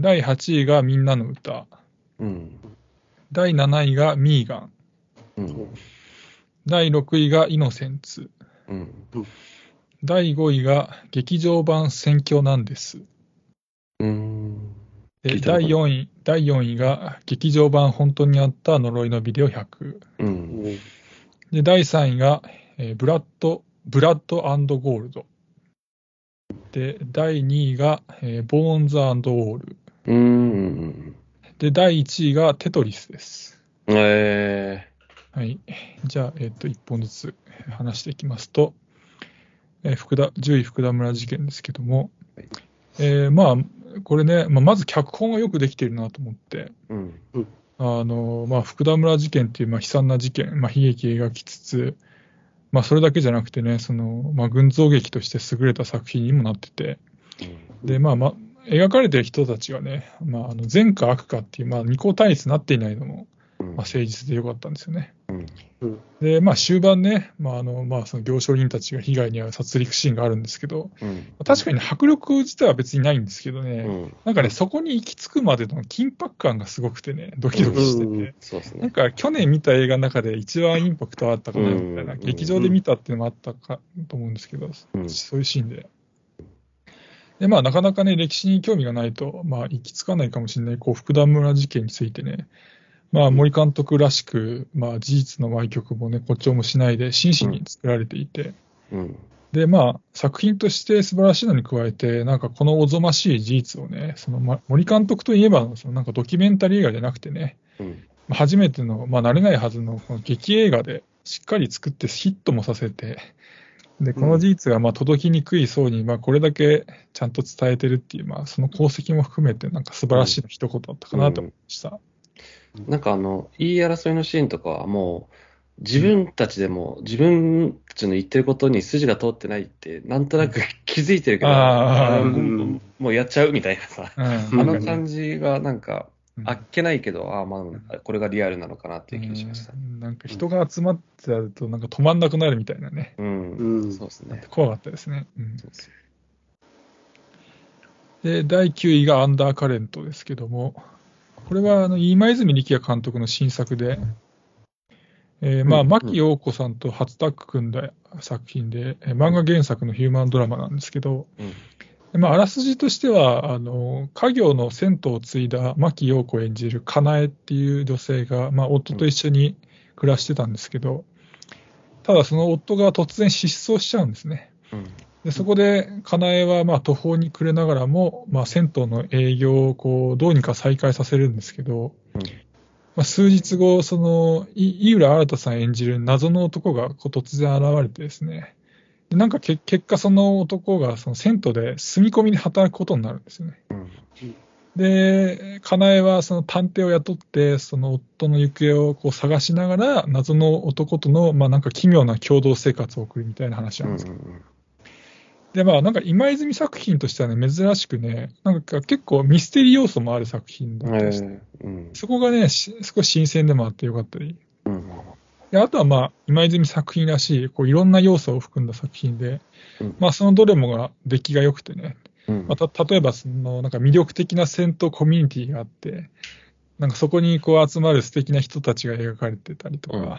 Speaker 1: 第8位がみんなの歌。
Speaker 2: うん。
Speaker 1: 第7位がミーガン。
Speaker 2: うん。
Speaker 1: 第6位がイノセンツ。
Speaker 2: うん。
Speaker 1: 第5位が劇場版選挙なんです。
Speaker 2: うーん。
Speaker 1: 第4位、第4位が劇場版本当にあった呪いのビデオ100。
Speaker 2: う。
Speaker 3: うんん
Speaker 1: で、第3位が、えーブラッド、ブラッドゴールド。で、第2位が、えーボーンズウォール。
Speaker 2: うーん。
Speaker 1: で、第1位がテトリスです。
Speaker 2: え
Speaker 1: はい。じゃあ、えっ、と、1本ずつ話していきますと、えー福田、10位福田村事件ですけども、
Speaker 2: はい
Speaker 1: えーまあ、これね、まあ、まず脚本がよくできているなと思って、
Speaker 2: ー。うん。
Speaker 1: あの、まあ、福田村事件っていう、まあ、悲惨な事件、まあ、悲劇描きつつ、まあ、それだけじゃなくてね、その、まあ、群像劇として優れた作品にもなってて、で、まあ、まあ、描かれてる人たちがね、まあ、あの善か悪かっていう、まあ、二項対立になっていないのも、
Speaker 2: うん。
Speaker 1: まあ、誠実でよかったんですよね。
Speaker 2: うん。
Speaker 1: で、まあ、終盤ね、まあ、あの、まあ、その行商人たちが被害に遭う殺戮シーンがあるんですけど、
Speaker 2: うん。
Speaker 1: 確かに迫力自体は別にないんですけどね、
Speaker 2: うん。
Speaker 1: なんかね、そこに行き着くまでの緊迫感がすごくてね、ドキドキしてて。なんか去年見た映画の中で一番インパクトあったかなみたいな、
Speaker 2: うん
Speaker 1: 劇場で見たっていうのもあったかと思うんですけど、
Speaker 2: うん
Speaker 1: そういうシーンで。で、まあ、なかなかね、歴史に興味がないと、まあ、行き着かないかもしれない、こう、福田村事件についてね、まあ、森監督らしく、まあ、事実の歪曲もね、誇張もしないで、真摯に作られていて、
Speaker 2: うん。
Speaker 1: で、まあ、作品として素晴らしいのに加えて、なんかこのおぞましい事実をね、その、ま、森監督といえば、そのなんかドキュメンタリー映画じゃなくてね、
Speaker 2: うん。
Speaker 1: まあ初めての、まあ、慣れないはずのこの劇映画でしっかり作ってヒットもさせて、で、この事実がまあ届きにくい層に、まあ、これだけちゃんと伝えてるっていう、まあ、その功績も含めて、なんか素晴らしい一言だったかなと思いました。
Speaker 2: なんかあの、言い争いのシーンとかはもう、自分たちでも、自分たちの言ってることに筋が通ってないって、なんとなく気づいてるけど、もうやっちゃうみたいなさ、
Speaker 1: うん、
Speaker 2: あの感じがなんか、
Speaker 1: うん。
Speaker 2: あっけないけど、ああ、まあ、これがリアルなのかなっていう気がしました。
Speaker 1: う。ん。なんか人が集まってやると、なんか止まんなくなるみたいなね、
Speaker 2: うん。
Speaker 3: うん。
Speaker 2: そうですね。
Speaker 1: 怖かったですね。うん。
Speaker 2: そうです
Speaker 1: で、第9位がアンダーカレントですけども、これはあの今泉力也監督の新作で、えーまあ、
Speaker 2: うん
Speaker 1: 牧陽子さんと初タッグ組んだ作品で、えー漫画原作のヒューマンドラマなんですけど、
Speaker 2: うん
Speaker 1: でまあ、あらすじとしては、あの家業の銭湯を継いだ牧陽子演じるかなえっていう女性が、まあ、夫と一緒に暮らしてたんですけど、ただその夫が突然失踪しちゃうんですね。
Speaker 2: うん。
Speaker 1: でそこで、かなえはまあ途方に暮れながらも、まあ、銭湯の営業をこうどうにか再開させるんですけど、
Speaker 2: うん。
Speaker 1: まあ、数日後、そのい井浦新さん演じる謎の男がこう突然現れてですね、でなんかけ結果、その男がその銭湯で住み込みで働くことになるんですよね。
Speaker 2: うん。
Speaker 1: で、かなえはその探偵を雇って、その夫の行方をこう探しながら、謎の男との、まあ、なんか奇妙な共同生活を送るみたいな話
Speaker 2: う
Speaker 1: なんんですけど。
Speaker 2: うん
Speaker 1: で、まあ、なんか今泉作品としてはね、珍しくね、なんか結構ミステリー要素もある作品だ
Speaker 2: うん。
Speaker 1: ったりして、
Speaker 2: えーうん。
Speaker 1: そこがね、し少し新鮮でもあってよかったり。
Speaker 2: うん。
Speaker 1: であとはまあ、今泉作品らしい、こういろんな要素を含んだ作品で、
Speaker 2: うん
Speaker 1: まあ、そのどれもが出来が良くてね、
Speaker 2: うん
Speaker 1: また例えばそのなんか魅力的な戦闘コミュニティがあって、なんかそこにこう集まる素敵な人たちが描かれてたりとか、
Speaker 2: うん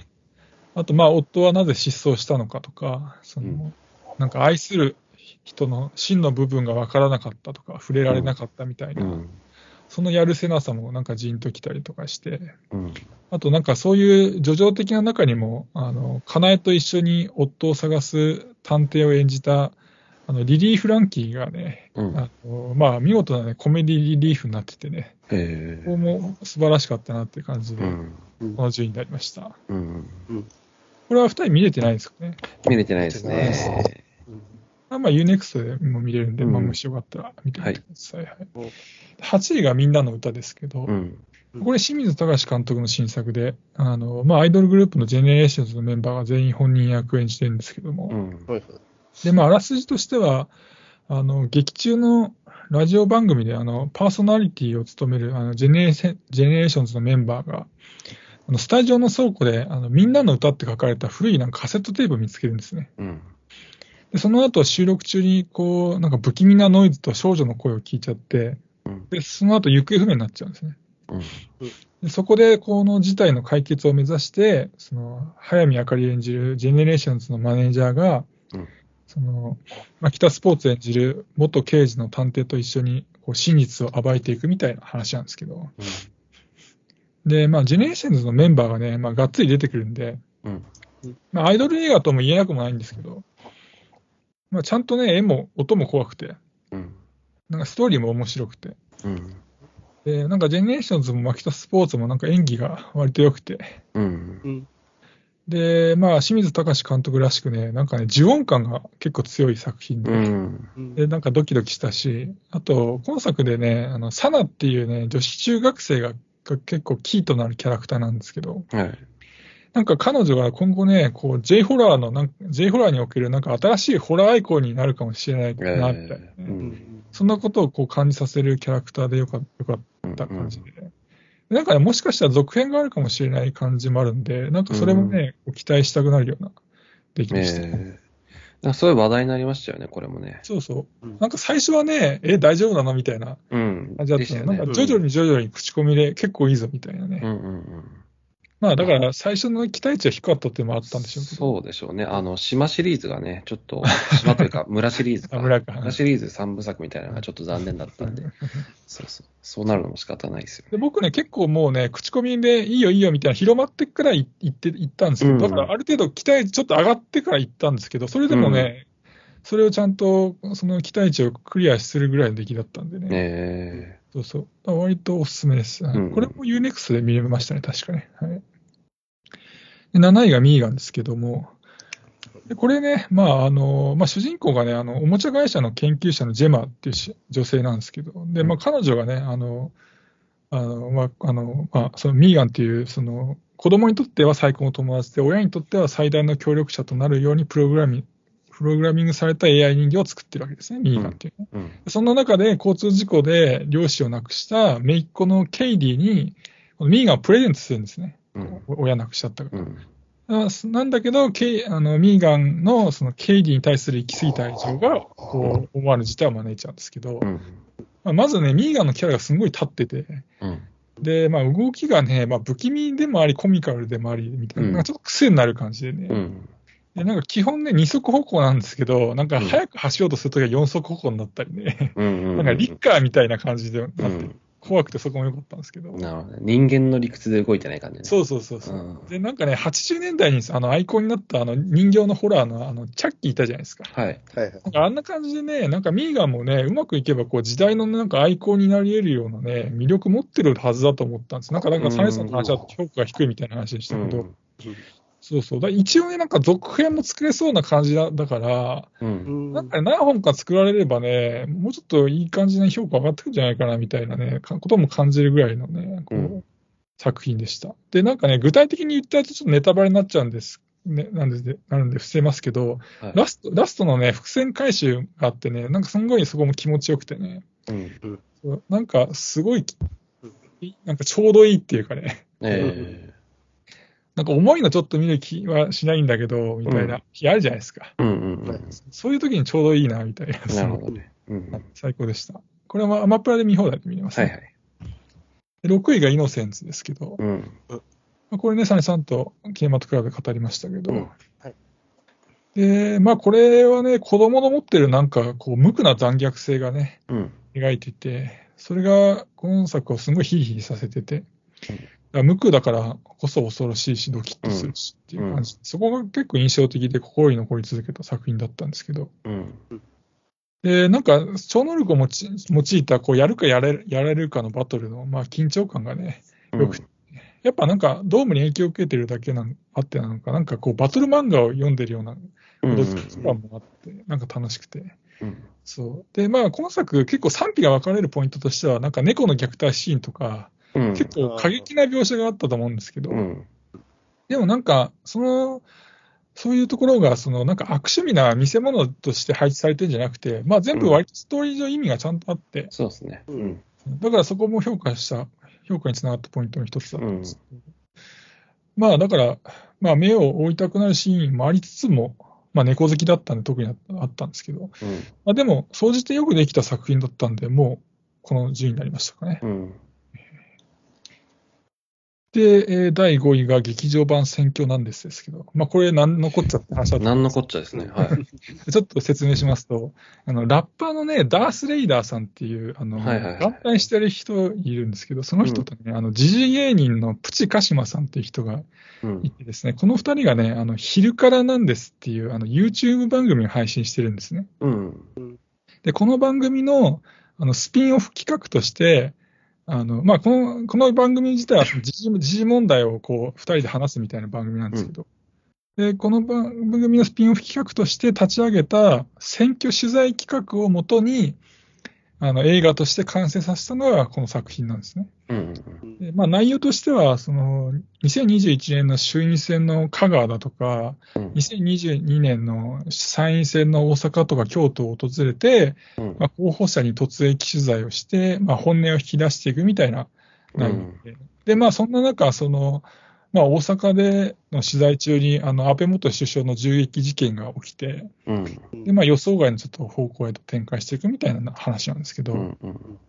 Speaker 1: あとまあ夫はなぜ失踪したのかとか、その
Speaker 2: うん
Speaker 1: なんか愛する人の真の部分が分からなかったとか、触れられなかったみたいな、
Speaker 2: うん。
Speaker 1: そのやるせなさもなんかじんときたりとかして、
Speaker 2: うん。
Speaker 1: あとなんかそういう叙情的な中にも、あの、かなえと一緒に夫を探す探偵を演じた、あの、リリー・フランキーがね、
Speaker 2: うん。
Speaker 1: あのまあ、見事なね、コメディリリーフになっててね、
Speaker 2: え
Speaker 1: ここも素晴らしかったなっていう感じで、
Speaker 2: う
Speaker 1: こ
Speaker 2: ん。
Speaker 1: の順位になりました。
Speaker 2: うん。
Speaker 1: これは二人見れてないですかね。
Speaker 2: 見れてないですね。
Speaker 1: まあ、まあ、 U-NEXT でも見れるんで、
Speaker 2: うん
Speaker 1: まあ、もしよかったら見てみてください。はい8位がみんなの歌ですけど、
Speaker 2: うん。
Speaker 1: これ清水隆監督の新作で、あの、まあ、アイドルグループのジェネレーションズのメンバーが全員本人役を演じてるんですけども、
Speaker 2: うん。
Speaker 3: はいはい
Speaker 1: で、まあ、あらすじとしては、あの、劇中のラジオ番組で、あの、パーソナリティを務める、あの、ジェネジェネレーションズのメンバーが、あの、スタジオの倉庫で、あの、みんなの歌って書かれた古いなんかカセットテープを見つけるんですね。
Speaker 2: うん。
Speaker 1: で、その後収録中に、こう、なんか不気味なノイズと少女の声を聞いちゃって、
Speaker 2: うん。
Speaker 1: で、その後行方不明になっちゃうんですね。
Speaker 2: うん。
Speaker 1: でそこで、この事態の解決を目指して、その、早見あかり演じるジェネレーションズのマネージャーが、
Speaker 2: うん
Speaker 1: その、マキタスポーツ演じる元刑事の探偵と一緒にこう真実を暴いていくみたいな話なんですけど、で、まあ、ジェネレーションズのメンバーがね、まあ、がっつり出てくるんで、
Speaker 2: うん。
Speaker 1: まあ、アイドル映画とも言えなくもないんですけど、まあ、ちゃんとね、絵も音も怖くて、
Speaker 2: うん。
Speaker 1: なんかストーリーも面白くて、
Speaker 2: うん。
Speaker 1: で、なんかジェネレーションズもマキタスポーツもなんか演技が割と良くて、
Speaker 2: うん。
Speaker 3: うん
Speaker 1: で、まあ、清水隆監督らしくね、なんかね、呪怨感が結構強い作品で、
Speaker 2: うん。
Speaker 3: うん
Speaker 1: で、なんかドキドキしたし、あと、今作でね、あの、サナっていうね、女子中学生がが結構キーとなるキャラクターなんですけど、
Speaker 2: はい。
Speaker 1: なんか彼女が今後ね、こう、J ホラーの、なんか J ホラーにおけるなんか新しいホラーアイコンになるかもしれない
Speaker 2: え
Speaker 1: な、みたいなね、
Speaker 2: ーう。
Speaker 3: うんん
Speaker 1: そんなことをこう感じさせるキャラクターでよかよかった感じで、なんかね、もしかしたら続編があるかもしれない感じもあるんで、なんかそれもね、こう期待したくなるような出来でした。
Speaker 2: ええなんかそういう話題になりましたよね、これもね。
Speaker 1: そうそう
Speaker 3: うん。
Speaker 1: なんか最初はね、え、大丈夫なの？みたいな
Speaker 2: うん。
Speaker 1: 感じだったの、
Speaker 2: でしたよね
Speaker 1: なんか徐々に徐々に口コミで結構いいぞみたいなね。
Speaker 2: うんうんうん。
Speaker 1: まあだから最初の期待値は低かったっていうのもあったんでしょうけど。
Speaker 2: そうでしょうね。あの、島シリーズがね、ちょっと、島というか、[laughs] 村シリーズ
Speaker 1: 村か。
Speaker 2: 村シリーズ3部作みたいなのがちょっと残念だったんで、そうそう。そうなるのも仕方ないですよ
Speaker 1: で僕ね、結構もうね、口コミでいいよいいよみたいな広まってから行って行ったんですけど、
Speaker 2: うん。
Speaker 1: だからある程度期待ちょっと上がってから行ったんですけど、それでもね、それをちゃんとその期待値をクリアするぐらいの出来だったんでね。
Speaker 2: ね。え
Speaker 1: そうそう。割とおすすめです。はい
Speaker 2: うん
Speaker 1: これも UNEXT で見れましたね、確かね。はい、で7位がミーガンですけども、でこれね、まああのまあ、主人公がねあの、おもちゃ会社の研究者のジェマっていうし女性なんですけど、でまあ、彼女がね、あのあのまああのまあ、そのミーガンっていうその子供にとっては最高の友達で、親にとっては最大の協力者となるようにプログラミングプログラミングされた AI 人形を作ってるわけですね、ミーガンっていうね。
Speaker 2: ー。うん。
Speaker 1: そんな中で交通事故で両親を亡くした姪っ子のケイディに、このミーガンをプレゼントするんですね。
Speaker 2: うん。
Speaker 1: 親亡くしちゃったから。なんだけど、ケイあのミーガンのそのケイディに対する行き過ぎた愛情が、こう思わぬ事態を招いちゃうんですけど、
Speaker 2: うん。
Speaker 1: まあ、まずね、ミーガンのキャラがすごい立ってて、
Speaker 2: うん。
Speaker 1: で、まあ、動きがね、まあ、不気味でもあり、コミカルでもあり、みたいな、ちょっと癖になる感じでね。
Speaker 2: うん。
Speaker 1: でなんか基本ね、二足歩行なんですけど、なんか
Speaker 2: うん
Speaker 1: 早く走ろうとするときは四足歩行になったりね。
Speaker 2: うん。
Speaker 1: なんかリッカーみたいな感じでなってて、
Speaker 2: うん。
Speaker 1: 怖くてそこも良かったんですけど。
Speaker 2: なるほどね。人間の理屈で動いてない感じね。
Speaker 1: そうそうそうそう、
Speaker 2: うん
Speaker 1: で、なんかね、80年代にあのアイコンになったあの人形のホラーのあのチャッキーいたじゃないですか。
Speaker 2: はい。
Speaker 3: はいはい
Speaker 1: なんかあんな感じでね、なんかミーガンもね、うまくいけばこう時代のなんかアイコンになり得るようなね、魅力持ってるはずだと思ったんです。なんか、なんかサイさんの話は評価が低いみたいな話でしたけど、
Speaker 2: うん
Speaker 1: そうそう。だ一応ね、なんか続編も作れそうな感じだだから、
Speaker 2: う。
Speaker 3: うんん
Speaker 1: なんかね何本か作られればね、もうちょっといい感じに評価上がってくるんじゃないかなみたいなね、かことも感じるぐらいのね、こう、
Speaker 2: うん
Speaker 1: 作品でした。で、なんかね、具体的に言ったらちょっとネタバレになっちゃうんです。ね、なんでで、なるんで伏せますけど、
Speaker 2: はい
Speaker 1: ラスト、ラストのね、伏線回収があってね、なんかすんごいそこも気持ちよくてね、
Speaker 2: うん。
Speaker 1: なんかすごい、なんかちょうどいいっていうかね、
Speaker 2: え
Speaker 1: なんか重いのちょっと見る気はしないんだけど、みたいな日あるじゃないですか。
Speaker 2: え。うんうんうん。
Speaker 1: そういう時にちょうどいいな、みたいな。
Speaker 2: なるほどね。うん。
Speaker 1: 最高でした。これはアマプラで見放題で見れます、ね
Speaker 2: はいはい。
Speaker 1: で6位がイノセンツですけど、
Speaker 2: うん。
Speaker 1: まあこれね、サネさんとキネマトクラブで語りましたけど、
Speaker 2: うん
Speaker 1: で、まあこれはね、子供の持ってるなんかこう無垢な残虐性がね、
Speaker 2: うん。
Speaker 1: 描いてて、それが今作をすごいヒリヒリさせてて、ら無垢だからこそ恐ろしいし、ドキッとするしっていう感じ、そこが結構印象的で心に残り続けた作品だったんですけど、
Speaker 2: うん。
Speaker 1: で、なんか超能力を用いたこうやるかやれるやられるかのバトルの、まあ、緊張感がね、よくやっぱなんかドームに影響を受けてるだけなんあってなのか、なんかこうバトル漫画を読んでるような
Speaker 2: うん。
Speaker 1: 驚き感もあって、なんか楽しくて。
Speaker 2: うん。
Speaker 1: そう。で、まあ今作結構賛否が分かれるポイントとしては、なんか猫の虐待シーンとか、
Speaker 2: うん。
Speaker 1: 結構過激な描写があったと思うんですけど、
Speaker 2: うん。
Speaker 1: でもなんか、その、そういうところが、そのなんか悪趣味な見せ物として配置されてるんじゃなくて、まあ全部割とストーリー上意味がちゃんとあって、
Speaker 2: そうですね。うん。
Speaker 1: だからそこも評価した、評価につながったポイントの一つだったんです。まあだから、まあ目を覆いたくなるシーンもありつつも、まあ猫好きだったんで特にあったんですけど、
Speaker 2: うん。
Speaker 1: まあでも、総じてよくできた作品だったんで、もうこの順位になりましたかね。
Speaker 2: うん。
Speaker 1: して、えー第5位が劇場版選挙なんですですけど、まあ、これ、なんのこっちゃって話だった
Speaker 2: なんのこっちゃですね。はい。[laughs]
Speaker 1: ちょっと説明しますと、あのラッパーのね、ダース・レイダーさんっていう、あの、
Speaker 2: はいはいはい
Speaker 1: 団体してる人いるんですけど、その人とね、あの、時事芸人のプチカシマさんっていう人が
Speaker 2: うん
Speaker 1: い。てですね、この二人がね、あの、昼からなんですっていう、あの、YouTube 番組を配信してるんですね。
Speaker 2: うん。
Speaker 1: で、この番組の、あの、スピンオフ企画として、あの、まあ、この、この番組自体は、時事、時事問題をこう、二人で話すみたいな番組なんですけど、で、この番組のスピンオフ企画として立ち上げた選挙取材企画をもとに、あの、映画として完成させたのがこの作品なんですね。
Speaker 2: うん。
Speaker 1: でまあ、内容としては、その、2021年の衆院選の香川だとか、
Speaker 2: うん。
Speaker 1: 2022年の参院選の大阪とか京都を訪れて、
Speaker 2: うん
Speaker 1: まあ、候補者に突撃取材をして、まあ、本音を引き出していくみたいな内容で、で、まあ、そんな中、その、まあ、大阪での取材中に、あの、安倍元首相の銃撃事件が起きて、
Speaker 2: うん。
Speaker 1: で、まあ、予想外のちょっと方向へと展開していくみたいな話なんですけど、
Speaker 2: うん。うん。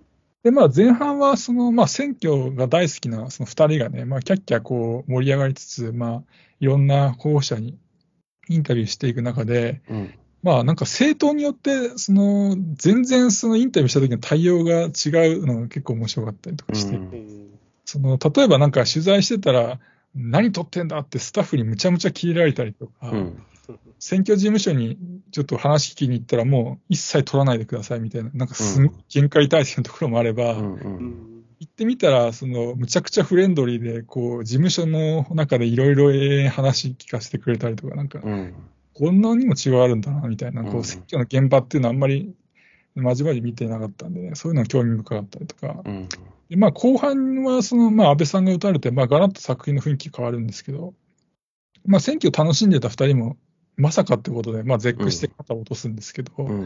Speaker 1: で、まあ、前半は、その、まあ、選挙が大好きな、その二人がね、まあ、キャッキャこう、盛り上がりつつ、まあ、いろんな候補者にインタビューしていく中で、
Speaker 2: うん。
Speaker 1: まあ、なんか政党によって、その、全然そのインタビューした時の対応が違うのが結構面白かったりとかして、
Speaker 2: うん
Speaker 1: その、例えばなんか取材してたら、何撮ってんだってスタッフにむちゃむちゃ切れられたりとか、
Speaker 2: うん。
Speaker 1: 選挙事務所にちょっと話聞きに行ったらもう一切取らないでくださいみたいな、なんかすごい限界体制のところもあれば、
Speaker 2: うん。
Speaker 1: 行ってみたら、その、むちゃくちゃフレンドリーで、こう、事務所の中でいろいろ永遠話聞かせてくれたりとか、なんか、
Speaker 2: うん。
Speaker 1: こんなにも違いあるんだな、みたいな、こ
Speaker 2: うん
Speaker 1: う、選挙の現場っていうのはあんまり、まじまじ見てなかったんでね、そういうのは興味深かったりとか。
Speaker 2: うん。
Speaker 1: でまあ、後半は、その、まあ、安倍さんが撃たれて、まあ、ガラッと作品の雰囲気変わるんですけど、まあ、選挙を楽しんでた二人も、まさかってことで、まあ、絶句して肩を落とすんですけど、
Speaker 2: うん。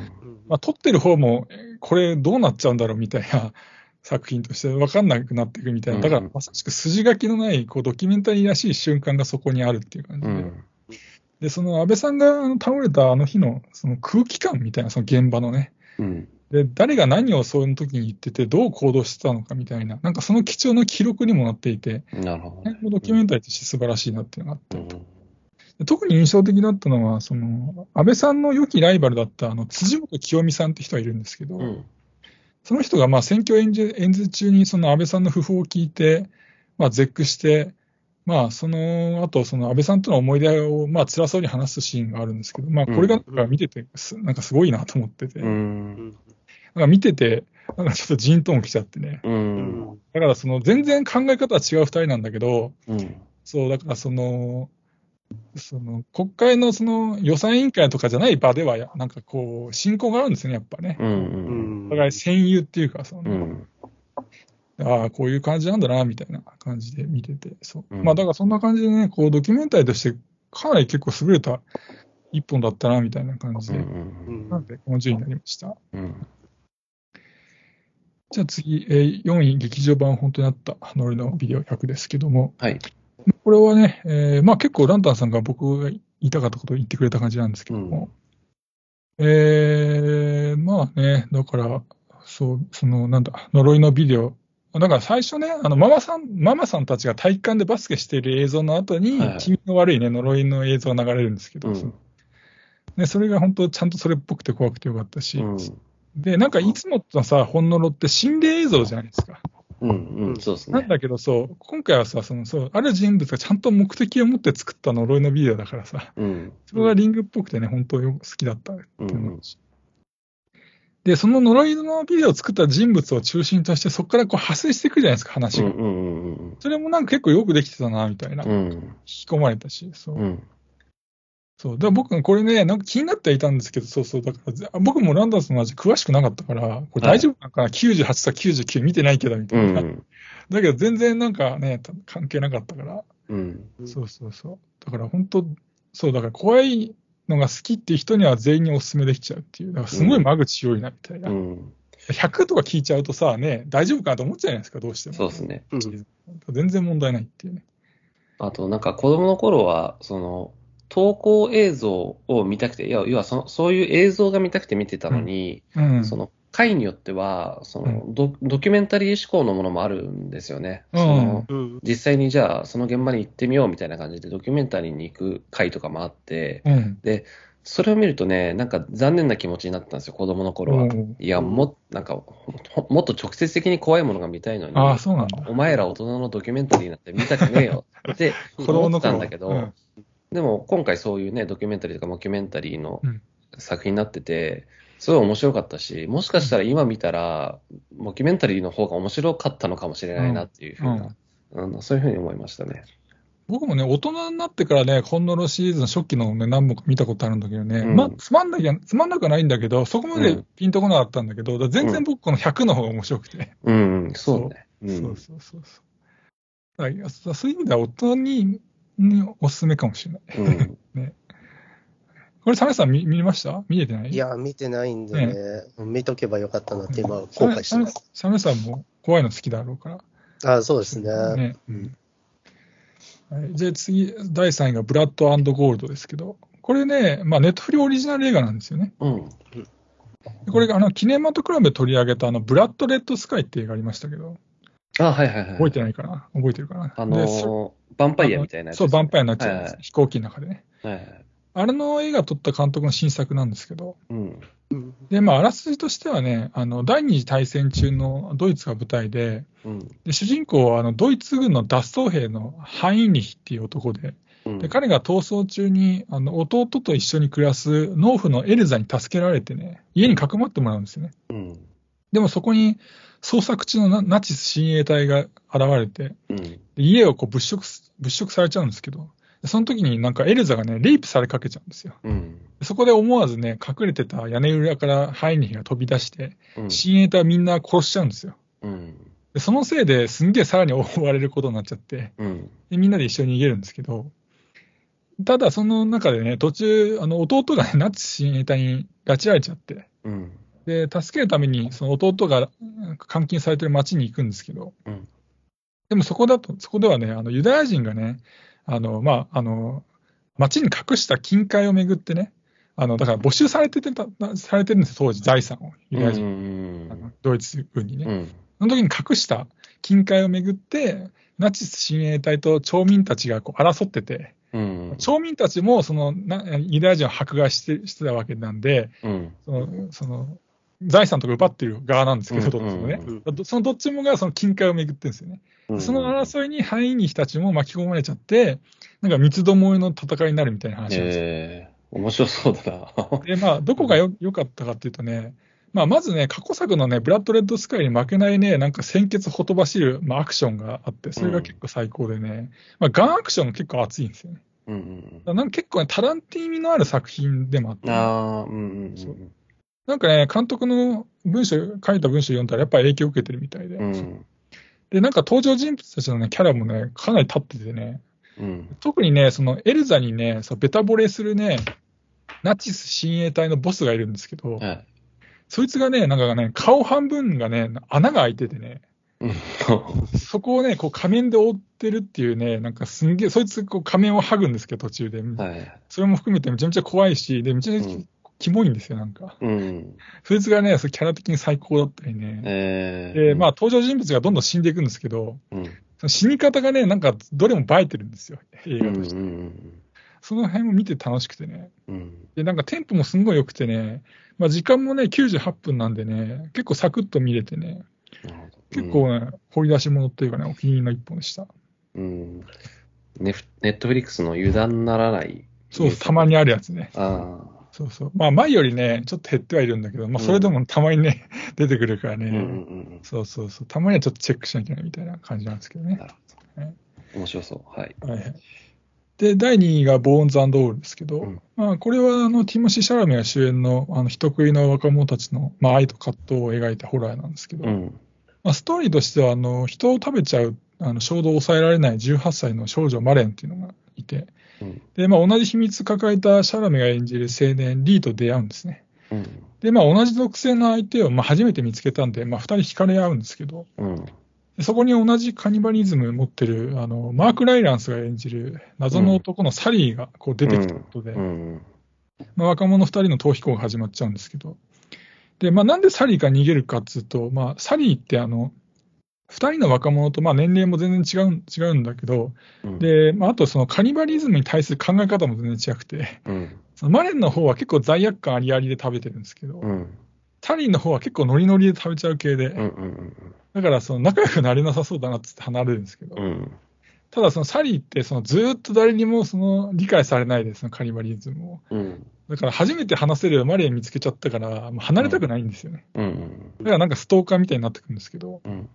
Speaker 1: まあ、撮ってる方も、えーこれどうなっちゃうんだろうみたいな [laughs] 作品として分かんなくなっていくみたいな、だから
Speaker 2: うん
Speaker 1: まさしく筋書きのないこうドキュメンタリーらしい瞬間がそこにあるっていう感じで、
Speaker 2: うん。
Speaker 1: でその安倍さんが倒れたあの日のその空気感みたいな、その現場のね、
Speaker 2: うん。
Speaker 1: で誰が何をその時に言ってて、どう行動してたのかみたいな、なんかその貴重な記録にもなっていて、
Speaker 2: なるほどね。
Speaker 1: ドキュメンタリーとして素晴らしいなっていうのがあった
Speaker 2: うん
Speaker 1: 特に印象的だったのは、その安倍さんの良きライバルだったあの辻元清美さんって人がいるんですけど、
Speaker 2: うん。
Speaker 1: その人がまあ選挙演説演説中にその安倍さんの訃報を聞いて、まあ、絶句して、まあ、その後、その安倍さんとの思い出をまあ辛そうに話すシーンがあるんですけど、まあ、これがなんか見ててす、なんかすごいなと思ってて、
Speaker 2: う
Speaker 1: なん
Speaker 2: ん。
Speaker 1: か見てて、なんかちょっとジーンとも来ちゃってね。
Speaker 2: うん。
Speaker 1: だからその全然考え方は違う二人なんだけど、
Speaker 2: うん。
Speaker 1: そう、だからその、その国会のその予算委員会とかじゃない場では、なんかこう、親交があるんですよね、やっぱね。
Speaker 2: う。
Speaker 3: うんん
Speaker 1: お互い戦友っていうか、その、
Speaker 2: うん。
Speaker 1: ああ、こういう感じなんだな、みたいな感じで見てて、そう。
Speaker 2: うん
Speaker 1: まあ、だからそんな感じでね、こう、ドキュメンタリーとして、かなり結構優れた一本だったな、みたいな感じ
Speaker 2: う
Speaker 1: で、
Speaker 2: ん。
Speaker 1: なんで、この順位になりました。
Speaker 2: うん。
Speaker 1: じゃあ次、えー4位、劇場版本当にあった、ノリのビデオ100ですけども、
Speaker 2: はい。
Speaker 1: これはね、えーまあ結構ランタンさんが僕が言いたかったことを言ってくれた感じなんですけども、えーまあね、だから、そう、その、なんだ、呪いのビデオ。だから最初ね、あの、ママさん、ママさんたちが体育館でバスケしている映像の後に、気味の悪いね、呪いの映像が流れるんですけど、
Speaker 2: うん
Speaker 1: ね、それが本当、ちゃんとそれっぽくて怖くてよかったし、
Speaker 2: うん。
Speaker 1: で、なんかいつものさ、本呪って心霊映像じゃないですか。
Speaker 2: うん。うん。そうですね。
Speaker 1: なんだけど、そう、今回はさ、その、そう、ある人物がちゃんと目的を持って作った呪いのビデオだからさ、
Speaker 2: うん。
Speaker 1: それがリングっぽくてね、本当よ好きだったって
Speaker 2: うん
Speaker 1: 思うし。で、その呪いのビデオを作った人物を中心として、そこからこう派生していくじゃないですか、話が。
Speaker 2: うん。うん。うん。
Speaker 1: それもなんか結構よくできてたな、みたいな。引
Speaker 2: うん。
Speaker 1: き込まれたし、そう。
Speaker 2: うん。
Speaker 1: そう。だから僕、これね、なんか気になってはいたんですけど、そうそう。だからぜ、僕もランダースの味詳しくなかったから、これ大丈夫なのかな、?98 か99見てないけど、みたいな。
Speaker 2: うん。
Speaker 1: だけど全然なんかね、た関係なかったから。
Speaker 2: うん。
Speaker 1: そうそうそう。だから本当、そう、だから怖いのが好きっていう人には全員にお勧めできちゃうっていう。だからすごい間口広いな、みたいな。
Speaker 2: うん。
Speaker 1: 100とか聞いちゃうとさ、ね、大丈夫かなと思っちゃうじゃないですか、どうしても。
Speaker 2: そうですね。
Speaker 3: うん
Speaker 1: 全然問題ないっていうね。
Speaker 2: あと、なんか子供の頃は、その、投稿映像を見たくて、いや、要はその、そういう映像が見たくて見てたのに、
Speaker 1: うん。
Speaker 2: その、回によっては、そのドドキュメンタリー志向のものもあるんですよね。
Speaker 1: うん
Speaker 2: その
Speaker 3: うん。
Speaker 2: 実際にじゃあ、その現場に行ってみようみたいな感じで、ドキュメンタリーに行く回とかもあって、
Speaker 1: うん。
Speaker 2: それを見るとね、なんか残念な気持ちになったんですよ、子供の頃は。
Speaker 1: うん
Speaker 2: いや、も、なんか、ほもっと直接的に怖いものが見たいのに、
Speaker 1: ああ、そうなんだ。
Speaker 2: お前ら大人のドキュメンタリーなんて見たくねえよって [laughs] 思ってたんだけど、
Speaker 1: うん
Speaker 2: でも今回そういうね、ドキュメンタリーとかモキュメンタリーの
Speaker 1: うん
Speaker 2: 作品になってて、すごい面白かったし、もしかしたら今見たら、モキュメンタリーの方が面白かったのかもしれないなっていうふうな、うんそういうふうに思いましたね。
Speaker 1: 僕もね、大人になってからね、コンノロシリーズの初期のね、何本か見たことあるんだけどね、
Speaker 2: うん
Speaker 1: まあ、つまんなきゃ、つまんなくはないんだけど、そこまで
Speaker 2: うん
Speaker 1: ピンとこなかったんだけど、だから全然僕この100の方が面白くて。
Speaker 2: うん、うんそうね。う
Speaker 1: そうんそうそうそう。そういう意味では大人ににおすすめかもしれない。
Speaker 2: うん
Speaker 1: これ、サメさん見見ました？見れてない？
Speaker 3: いや、見てないんでね、見とけばよかったなって今、後悔してます。
Speaker 1: サメさんも怖いの好きだろうから。
Speaker 3: あそうですね。
Speaker 1: ね
Speaker 3: うん
Speaker 1: はい、じゃあ次、第3位がブラッドゴールドですけど、これね、まあ、ネットフリオリジナル映画なんですよね。
Speaker 2: うん。
Speaker 1: でこれがあのキネマトクラブで取り上げたあのブラッドレッドスカイって映画ありましたけど、
Speaker 2: あ、はいはいはい。
Speaker 1: 覚えてないかな？覚えてるかな？
Speaker 2: あのー、ヴァンパイアみたいなやつ
Speaker 1: そう、ヴァンパイアになっちゃうやつ、
Speaker 2: はいはい
Speaker 1: 飛行機の中でね。
Speaker 2: はいはい。
Speaker 1: あれの映画撮った監督の新作なんですけど、
Speaker 2: うん。
Speaker 3: うん
Speaker 1: で、まあ、あらすじとしてはね、あの、第二次大戦中のドイツが舞台で、
Speaker 2: うん。
Speaker 1: で主人公はあのドイツ軍の脱走兵のハインリヒっていう男で、
Speaker 2: うん
Speaker 1: で彼が逃走中にあの弟と一緒に暮らす農夫のエルザに助けられてね、家にかくまってもらうんですよね。
Speaker 2: うん。
Speaker 1: でもそこに捜索中のナナチス親衛隊が現れて、家をこう物色す物色されちゃうんですけど、でその時になんかエルザがね、レイプされかけちゃうんですよ。
Speaker 2: うん。
Speaker 1: でそこで思わずね、隠れてた屋根裏からハインリヒが飛び出して、
Speaker 2: うん。
Speaker 1: 親衛隊はみんな殺しちゃうんですよ。
Speaker 2: うん。
Speaker 1: でそのせいですんげえさらに [laughs] 追われることになっちゃって、
Speaker 2: うん。
Speaker 1: でみんなで一緒に逃げるんですけど、ただその中でね、途中、あの弟が、ね、ナチス親衛隊に拉致られちゃって、
Speaker 2: うん。
Speaker 1: で助けるためにその弟がうん監禁されてる町に行くんですけど、
Speaker 2: うん
Speaker 1: でもそこだと、そこではね、あのユダヤ人がね、あのまあ、あの町に隠した金塊をめぐってね、あのだから没収されててたされてるんですよ、当時、財産を、ユダヤ人、あのドイツ軍にね。
Speaker 2: うん。
Speaker 1: その時に隠した金塊をめぐって、ナチス親衛隊と町民たちがこう争ってて、
Speaker 2: うん。
Speaker 1: 町民たちもそのなユダヤ人を迫害してしてたわけなんで、
Speaker 2: うん。
Speaker 1: そのその財産とか奪ってる側なんですけど、
Speaker 2: うん
Speaker 1: どっちもね、そのどっちもがその金塊をめぐってるんですよね。その争いに範囲に人たちも巻き込まれちゃって、なんか三つどもえの戦いになるみたいな話なんですよ。
Speaker 2: ええ面白そうだな。[laughs]
Speaker 1: で、まあ、どこがよ良かったかっていうとね、まあ、まずね、過去作のね、ブラッド・レッド・スカイに負けないね、なんか鮮血ほとばしる、まあ、アクションがあって、それが結構最高でね、まあ、ガンアクションが結構熱いんですよね。
Speaker 2: うんうん
Speaker 1: なんか結構ね、タランティー味のある作品でもあっ
Speaker 2: うん。
Speaker 1: て、
Speaker 2: ああ、うんうん
Speaker 1: そうなんかね、監督の文章、書いた文章読んだらやっぱり影響を受けてるみたいで、
Speaker 2: うん。うん。
Speaker 1: で、なんか登場人物たちのね、キャラもね、かなり立っててね、
Speaker 2: うん。
Speaker 1: 特にね、そのエルザにね、そうベタ惚れするね、ナチス親衛隊のボスがいるんですけど、
Speaker 2: はい。
Speaker 1: そいつがね、なんかね、顔半分がね、穴が開いててね、
Speaker 2: うん。
Speaker 1: そこをね、こう仮面で覆ってるっていうね、なんかすんげえ、そいつこう仮面を剥ぐんですけど、途中で。
Speaker 2: はい。
Speaker 1: それも含めてめちゃめちゃ怖いし、で、めちゃめちゃ
Speaker 2: うん
Speaker 1: キモいんですよ、なんか。
Speaker 2: うん。
Speaker 1: そいつがね、そうキャラ的に最高だったりね。
Speaker 2: ええ
Speaker 1: で、まあ、登場人物がどんどん死んでいくんですけど、
Speaker 2: うん。
Speaker 1: その死に方がね、なんかどれも映えてるんですよ、映
Speaker 2: うんう
Speaker 1: 画として。
Speaker 2: ん
Speaker 1: その辺も見て楽しくてね。
Speaker 2: うん。
Speaker 1: で、なんかテンポもすんごい良くてね、まあ、時間もね、98分なんでね、結構サクッと見れてね、
Speaker 2: なるほど
Speaker 1: 結構ね、掘り出し物っていうかね、お気に入りの一本でした。
Speaker 2: うん。ネフネットフリックスの油断ならない。
Speaker 1: そう、たまにあるやつね。
Speaker 2: ああ。
Speaker 1: そうそう。まあ、前よりね、ちょっと減ってはいるんだけど、まあ、それでもたまにね、[laughs] 出てくるからね、
Speaker 2: うんうんうん
Speaker 1: そうそうそう、たまにはちょっとチェックしなきゃみたいな感じなんですけどね。
Speaker 2: なるほど。面白そう。はい。
Speaker 1: はいはい。で、第2位がボーンズオールですけど、
Speaker 2: うん
Speaker 1: まあ、これはあのティモシー・シャラメが主演のあの人食いの若者たちの、まあ、愛と葛藤を描いたホラーなんですけど、
Speaker 2: うん。
Speaker 1: まあ、ストーリーとしてはあの人を食べちゃうあの衝動を抑えられない18歳の少女マレンっていうのがいて、
Speaker 2: うん
Speaker 1: でまあ、同じ秘密抱えたシャラメが演じる青年リーと出会うんですね。
Speaker 2: うん。
Speaker 1: で、まあ、同じ属性の相手をまあ初めて見つけたんで、まあ、2人惹かれ合うんですけど、
Speaker 2: うん。
Speaker 1: でそこに同じカニバリズム持ってるあのマーク・ライランスが演じる謎の男のサリーがこう出てきたことで、
Speaker 2: うん。
Speaker 1: まあ、若者2人の逃避行が始まっちゃうんですけど、で、まあ、なんでサリーが逃げるかっつうと、まあ、サリーってあの、二人の若者と、まあ、年齢も全然違う違うんだけど、
Speaker 2: うん、
Speaker 1: で、まあ、あとそのカニバリズムに対する考え方も全然違くて、
Speaker 2: うん。
Speaker 1: そのマレンの方は結構罪悪感ありありで食べてるんですけど、
Speaker 2: うん。
Speaker 1: サリーの方は結構ノリノリで食べちゃう系で、
Speaker 2: うん。うん。
Speaker 1: だからその仲良くなれなさそうだなって離れるんですけど、
Speaker 2: うん。
Speaker 1: ただそのサリーってそのずーっと誰にもその理解されないで、そのカニバリズムを。
Speaker 2: うん。
Speaker 1: だから初めて話せるマレー見つけちゃったから、もう離れたくないんですよね。
Speaker 2: うん。
Speaker 1: だからなんかストーカーみたいになってくるんですけど、
Speaker 2: うん。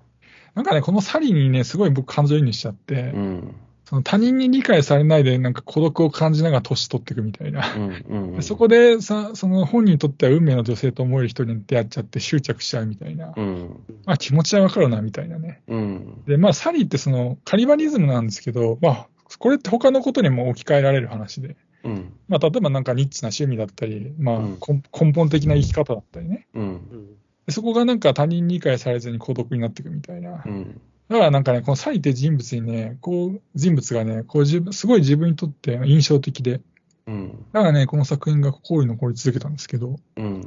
Speaker 1: なんかね、このサリーにね、すごい僕感情移入しちゃって、
Speaker 2: うん。
Speaker 1: その他人に理解されないで、なんか孤独を感じながら年取っていくみたいな。
Speaker 2: うん。
Speaker 1: でそこでさ、その本人にとっては運命の女性と思える人に出会っちゃって執着しちゃうみたいな。
Speaker 2: うん。
Speaker 1: まあ気持ちはわかるな、みたいなね。
Speaker 2: うん。
Speaker 1: で、まあサリーってそのカリバリズムなんですけど、まあ、これって他のことにも置き換えられる話で。
Speaker 2: うん。
Speaker 1: まあ例えばなんかニッチな趣味だったり、まあ
Speaker 2: うん
Speaker 1: 根根本的な生き方だったりね。
Speaker 2: うん。
Speaker 1: そこがなんか他人に理解されずに孤独になっていくみたいな。
Speaker 2: うん。
Speaker 1: だからなんかね、このサリって人物にね、こう、人物がね、こう自分、すごい自分にとって印象的で、
Speaker 2: うん。
Speaker 1: だからね、この作品が心に残り続けたんですけど、
Speaker 2: うん。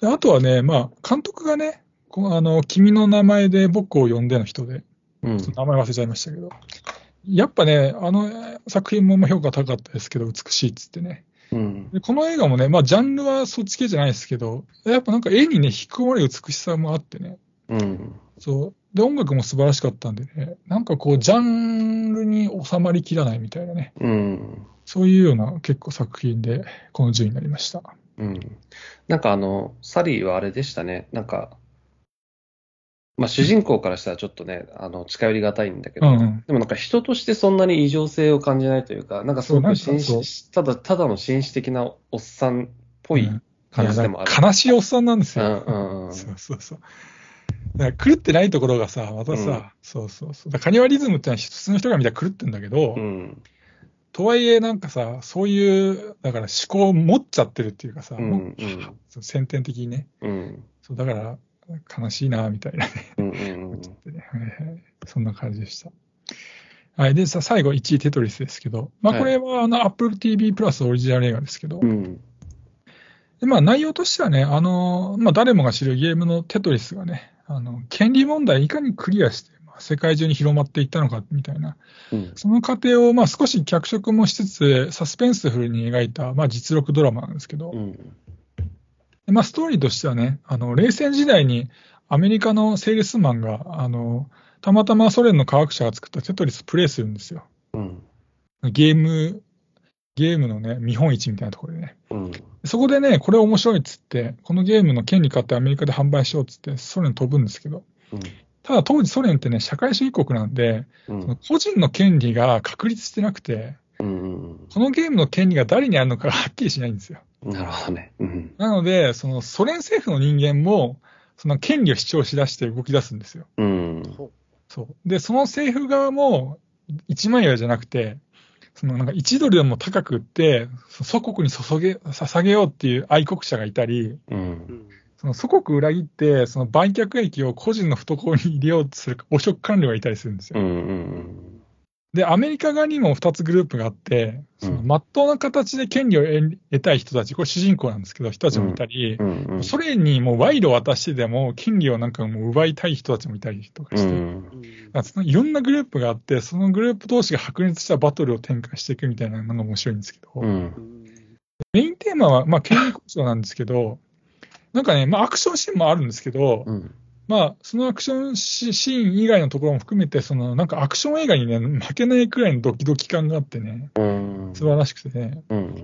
Speaker 1: であとはね、まあ、監督がね、こうあの、君の名前で僕を呼んでの人で、
Speaker 2: うん。
Speaker 1: ちょっと名前忘れちゃいましたけど、やっぱね、あのえー作品もまあ評価高かったですけど、美しいっつってね。
Speaker 2: うん。
Speaker 1: でこの映画もね、まあ、ジャンルはそっち系じゃないですけど、やっぱなんか絵にね、引き込まれる美しさもあってね、
Speaker 2: うん。
Speaker 1: そう。で、音楽も素晴らしかったんでね、なんかこう、ジャンルに収まりきらないみたいなね、
Speaker 2: うん。
Speaker 1: そういうような結構作品で、この順位になりました。
Speaker 2: うん。なんかあの、サリーはあれでしたね。なんか、まあ主人公からしたらちょっとね、あの、近寄りがたいんだけど、
Speaker 1: うんうん
Speaker 2: でもなんか人としてそんなに異常性を感じないというか、なんかすごく紳士、ただ、ただの紳士的なおっさんっぽい感じでもある。
Speaker 1: いや悲しいおっさんなんです
Speaker 2: うん
Speaker 1: よ。
Speaker 2: うんうん。
Speaker 1: そうそうそう。だから狂ってないところがさ、またさ、
Speaker 2: うん
Speaker 1: そうそうそう。カニバリズムってのは普通の人が見たら狂ってんだけど、
Speaker 2: うん。
Speaker 1: とはいえなんかさ、そういう、だから思考を持っちゃってるっていうかさ、
Speaker 2: うん
Speaker 1: もう
Speaker 2: うん
Speaker 1: 先天的にね。
Speaker 2: うん。
Speaker 1: そうだから、悲しいな、みたいなね。
Speaker 2: うんうん
Speaker 1: ちょっとねはいはいそんな感じでした。はい。で、さ、最後1位テトリスですけど、まあ、
Speaker 2: はい
Speaker 1: これは、あの、Apple TV プラスオリジナル映画ですけど、
Speaker 2: うん。
Speaker 1: でまあ、内容としてはね、あの、まあ、誰もが知るゲームのテトリスがね、あの、権利問題いかにクリアして、まあ、世界中に広まっていったのか、みたいな、
Speaker 2: うん。
Speaker 1: その過程を、まあ、少し脚色もしつつ、サスペンスフルに描いた、まあ、実録ドラマなんですけど、
Speaker 2: うん。
Speaker 1: でまあ、ストーリーとしてはね、あの、冷戦時代にアメリカのセールスマンが、あの、たまたまソ連の科学者が作ったテトリスプレイするんですよ。
Speaker 2: うん。
Speaker 1: ゲーム、ゲームのね、見本市みたいなところでね。
Speaker 2: うん。
Speaker 1: そこでね、これ面白いっつって、このゲームの権利買ってアメリカで販売しようっつって、ソ連飛ぶんですけど、ただ当時ソ連ってね、社会主義国なんで、
Speaker 2: うん。
Speaker 1: 個人の権利が確立してなくて、
Speaker 2: うん。
Speaker 1: このゲームの権利が誰にあるのかがはっきりしないんですよ。
Speaker 2: なるほどね。うん。
Speaker 1: なので、そのソ連政府の人間も、その権利を主張しだして動き出すんですよ。
Speaker 2: うん。
Speaker 1: そう。で、その政府側も、1万円じゃなくて、そのなんか1ドルでも高く売って、祖国に注げ、捧げようっていう愛国者がいたり、
Speaker 2: うん。
Speaker 1: その祖国裏切って、その売却益を個人の懐に入れようとする汚職官僚がいたりするんですよ。
Speaker 2: うん。うん。
Speaker 1: で、アメリカ側にも2つグループがあって、その真っ当な形で権利を得得たい人たち、これ主人公なんですけど、人たちもいたり、
Speaker 2: うん。
Speaker 1: ソ連にもう賄賂を渡してでも、権利をなんかもう奪いたい人たちもいたりとか
Speaker 2: う
Speaker 1: して、そのいろんなグループがあって、そのグループ同士が白熱したバトルを展開していくみたいなのが面白いんですけど、
Speaker 2: うん。
Speaker 1: メインテーマは、まあ、権利交渉なんですけど、なんかね、まあ、アクションシーンもあるんですけど、
Speaker 2: うん。
Speaker 1: まあ、そのアクションシシーン以外のところも含めて、その、なんかアクション映画にね、負けないくらいのドキドキ感があってね、
Speaker 2: うん。
Speaker 1: 素晴らしくてね。
Speaker 2: うん。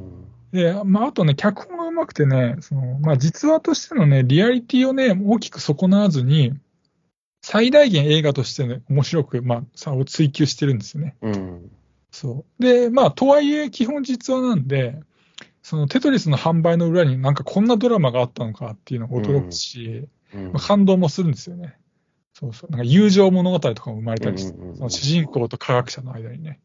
Speaker 1: で、まあ、あとね、脚本がうまくてね、その、まあ、実話としてのね、リアリティをね、大きく損なわずに、最大限映画としてね、面白く、まあ、差を追求してるんですよね。
Speaker 2: うん。
Speaker 1: そう。で、まあ、とはいえ、基本実話なんで、そのテトリスの販売の裏になんかこんなドラマがあったのかっていうのが驚くし、
Speaker 2: うん
Speaker 1: まあ、感動もするんですよね。そうそう。なんか友情物語とかも生まれたりして、その主人公と科学者の間にね。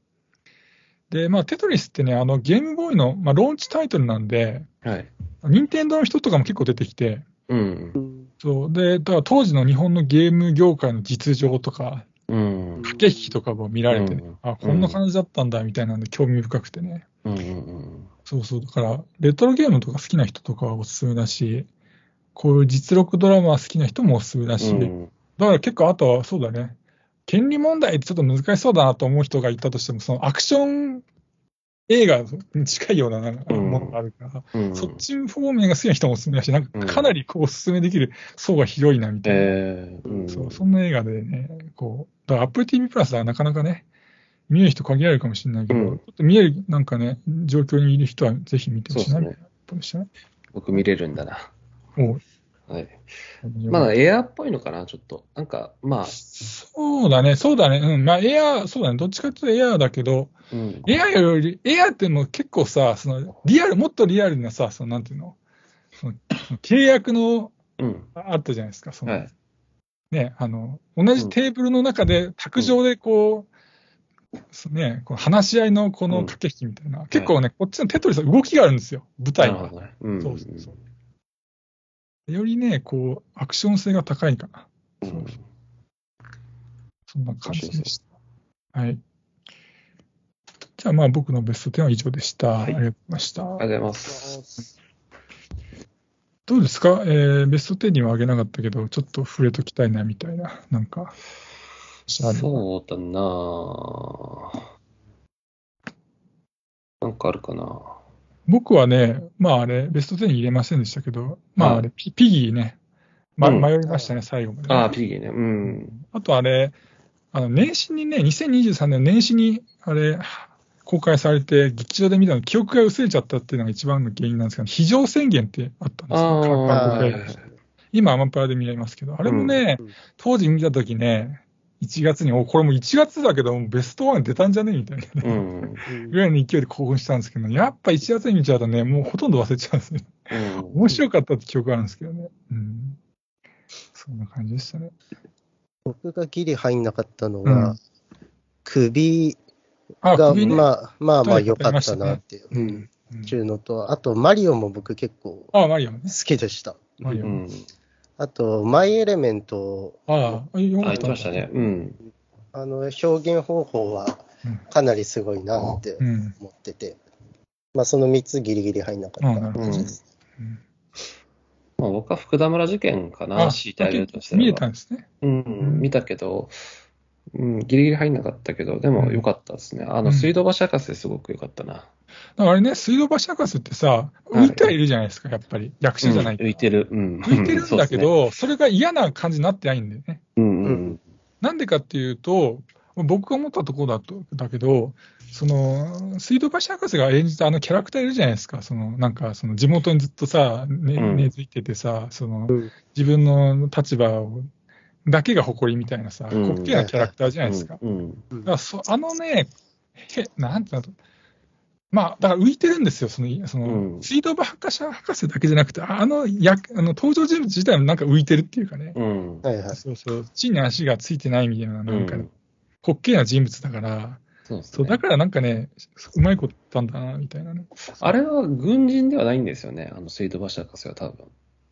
Speaker 1: で、まあ、テトリスってね、あの、ゲームボーイの、まあ、ローンチタイトルなんで、
Speaker 2: はい。
Speaker 1: 任天堂の人とかも結構出てきて、
Speaker 2: うん。
Speaker 1: そう。で、だから当時の日本のゲーム業界の実情とか、
Speaker 2: うん。
Speaker 1: 駆け引きとかも見られてね、
Speaker 2: うん
Speaker 1: あ、こんな感じだったんだ、みたいなんで興味深くてね。
Speaker 2: うん。
Speaker 1: そうそう。だから、レトロゲームとか好きな人とかはおすすめだし、こういう実録ドラマ好きな人もおすすめだし、
Speaker 2: うん。
Speaker 1: だから結構、あとはそうだね、権利問題ってちょっと難しそうだなと思う人がいたとしても、そのアクション映画に近いようなものがあるから、
Speaker 2: うん。
Speaker 1: そっち方面が好きな人もおすすめだし、なんかかなりこうおすすめできる層が広いなみたいな。
Speaker 2: えー。うん。
Speaker 1: そう、そんな映画でね、こう、だから Apple TV プラスはなかなかね、見える人限られるかもしれないけど、
Speaker 2: うん。
Speaker 1: ちょっと見える、なんかね、状況にいる人はぜひ見てほしいな、
Speaker 2: そうですね。
Speaker 1: みたいなことでしたね。
Speaker 2: 僕見れるんだな。はい。まだエアーっぽいのかな、ちょっと。なんか、まあ、
Speaker 1: そうだね、そうだね、うん、まあ、エアー、そうだね、どっちかというとエアーだけど、
Speaker 2: うん。
Speaker 1: エアーより、エアーってもう結構さ、その、リアル、もっとリアルなさ、その、なんていうの、その契約の、
Speaker 2: うん。
Speaker 1: ああったじゃないですか、その、
Speaker 2: はい。
Speaker 1: ね、あの、同じテーブルの中で、卓上でこう、そうね、こう話し合いのこの駆け引きみたいな、結構ね、こっちのテトリスは動きがあるんですよ、舞台が。
Speaker 2: なるほどね。うん。
Speaker 1: そうそうそう。よりね、こう、アクション性が高いかな。
Speaker 2: うん
Speaker 1: そんな感じでした。はい。じゃあ、まあ、僕のベスト10は以上でした。
Speaker 2: はい
Speaker 1: ありがとうございました。
Speaker 2: ありがとうございます。
Speaker 1: どうですか、えーベスト10にはあげなかったけど、ちょっと触れときたいな、みたいな、なんか、
Speaker 2: そうだなぁなんかあるかな
Speaker 1: 僕はね、まああれ、ベスト10に入れませんでしたけど、まああ
Speaker 2: は
Speaker 1: れ、ピピギーね、ま、
Speaker 2: うん。
Speaker 1: 迷いましたね、最後までね、
Speaker 2: ああ、ピギーね。うん。
Speaker 1: あとあれ、あの年始にね、2023年年始に、あれ、公開されて、劇場で見たの、記憶が薄れちゃったっていうのが一番の原因なんですけど、非常宣言ってあったんですよ。
Speaker 2: あ
Speaker 1: 韓
Speaker 2: あ、
Speaker 1: 国で。今、アマプラで見れますけど、あれもね、
Speaker 3: うん。
Speaker 1: 当時見たときね、1月に、お、これもう1月だけど、ベストワン出たんじゃねみたいなね。
Speaker 2: うん。
Speaker 3: うん
Speaker 1: ぐらいの勢いで興奮したんですけど、やっぱ1月に見ちゃうとね、もうほとんど忘れちゃうんですよ。
Speaker 2: うん。
Speaker 1: 面白かったって記憶あるんですけどね。うん。そんな感じでしたね。
Speaker 3: 僕がギリ入んなかったの
Speaker 1: う
Speaker 3: は
Speaker 1: ん、
Speaker 3: 首
Speaker 1: あ、
Speaker 3: が、
Speaker 1: 首ね。
Speaker 3: まあまあまあ
Speaker 1: はい
Speaker 3: 良かったなっていう、うん、
Speaker 1: うんうん
Speaker 3: っていうのと、あとマリオも僕結構
Speaker 1: あ、マリオね
Speaker 3: 好。きでした。
Speaker 1: マリオ。
Speaker 2: うん。
Speaker 3: あと、マイエレメント、
Speaker 1: ああ、
Speaker 2: あ、言
Speaker 1: っ
Speaker 2: てましたね。うん。
Speaker 3: あの表現方法は
Speaker 1: うん
Speaker 3: かなりすごいなって
Speaker 1: うん。
Speaker 3: 思ってて、まあその3つギリギリ入んなかった感じです。
Speaker 1: うん
Speaker 2: まあ、僕は福田村事件かな、
Speaker 1: あ、
Speaker 2: 強いてあげるとしたら。
Speaker 1: 見れたんですね。
Speaker 2: うん、見たけど、うん、ギリギリ入んなかったけど、でも良かったですね。あの、
Speaker 1: うん
Speaker 2: 水道橋博士すごく良かったな。
Speaker 1: だからあれね、水道橋博士ってさ、浮いてはいるじゃないですか、やっぱり。役者じゃない
Speaker 2: うん浮いてる。うん。
Speaker 1: 浮いてるんだけど、それが嫌な感じになってないんだよね。
Speaker 2: ですね。うんうん。
Speaker 1: なんでかっていうと、僕が思ったところだと、だけど、その、水道橋博士が演じたあのキャラクターいるじゃないですか。その、なんか、その地元にずっとさ、ね、
Speaker 2: うん
Speaker 1: 根付いててさ、その、
Speaker 3: うん
Speaker 1: 自分の立場を、だけが誇りみたいなさ、
Speaker 2: うん
Speaker 1: 滑稽なキャラクターじゃないですか。
Speaker 2: うん。
Speaker 3: うん
Speaker 1: だからそあのね、へなんていうのまあ、だから浮いてるんですよ、その、その、
Speaker 2: うん
Speaker 1: 水道橋博士博士だけじゃなくて、あの役、あの登場人物自体もなんか浮いてるっていうかね。
Speaker 2: うん。
Speaker 3: はいはい。
Speaker 1: そうそう、地に足がついてないみたいな、なんか、
Speaker 2: うん
Speaker 1: 滑稽な人物だから、
Speaker 2: そうね。
Speaker 1: そうだからなんかね、うまいこと言ったんだな、みたいなね。
Speaker 2: あれは軍人ではないんですよね、あの水道橋博士は多分。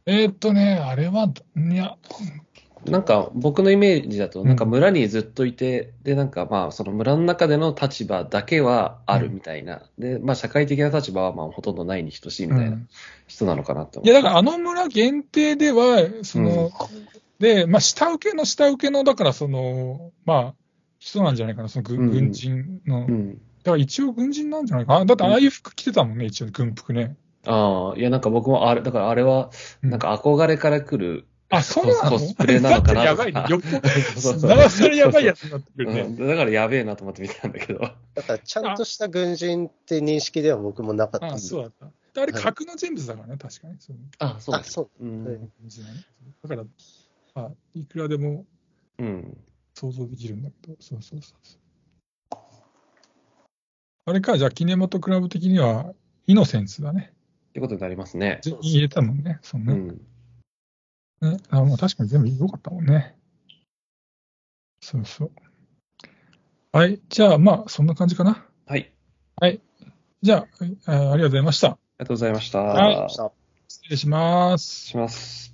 Speaker 1: えーっとね、あれは、いや、
Speaker 2: なんか僕のイメージだと、
Speaker 1: うん
Speaker 2: なんか村にずっといて、で、なんかまあその村の中での立場だけはあるみたいな。で、まあ社会的な立場はまあほとんどないに等しいみたいな
Speaker 1: うん
Speaker 2: 人なのかなって思
Speaker 1: いや、だからあの村限定では、その、で、まあ、下請けの下請けの、だからその、まあ、人なんじゃないかな、その軍
Speaker 2: うん
Speaker 1: 軍人の。だ
Speaker 2: うん。
Speaker 1: から一応軍人なんじゃないかな。だってああいう服着てたもんね、一応軍服ね。
Speaker 2: ああ、いやなんか僕もあれ、だからあれは、
Speaker 1: うん
Speaker 2: なんか憧れから来る、
Speaker 1: あ、そうなの？
Speaker 2: コスプレなのかな？
Speaker 1: やばいね。よっぽど、[laughs] やばいやつになってくるね。
Speaker 2: うんだからやべえなと思って見てたんだけど。
Speaker 3: だからちゃんとした軍人って認識では僕もなかった
Speaker 1: あ、
Speaker 3: んで
Speaker 1: そうだった。あれ、格の人物だからね、確かに。そう
Speaker 2: あ、そう
Speaker 3: あ、そう。
Speaker 2: うん。
Speaker 1: だねだから、あ、いくらでも
Speaker 2: うん。
Speaker 1: 想像できるんだけど、そうそうそうそう。あれか、じゃあ、キネマトクラブ的には、イノセンスだね。
Speaker 2: ってことになりますね。
Speaker 1: 全員入れたもんね。そうね。
Speaker 2: うん。
Speaker 1: ねあまあ、確かに全部良かったもんね。そうそう。はい。じゃあ、まあ、そんな感じかな。
Speaker 2: はい。
Speaker 1: じゃあ、あありがとうございました。
Speaker 2: ありがとうございました。
Speaker 1: はい失礼します。
Speaker 2: します。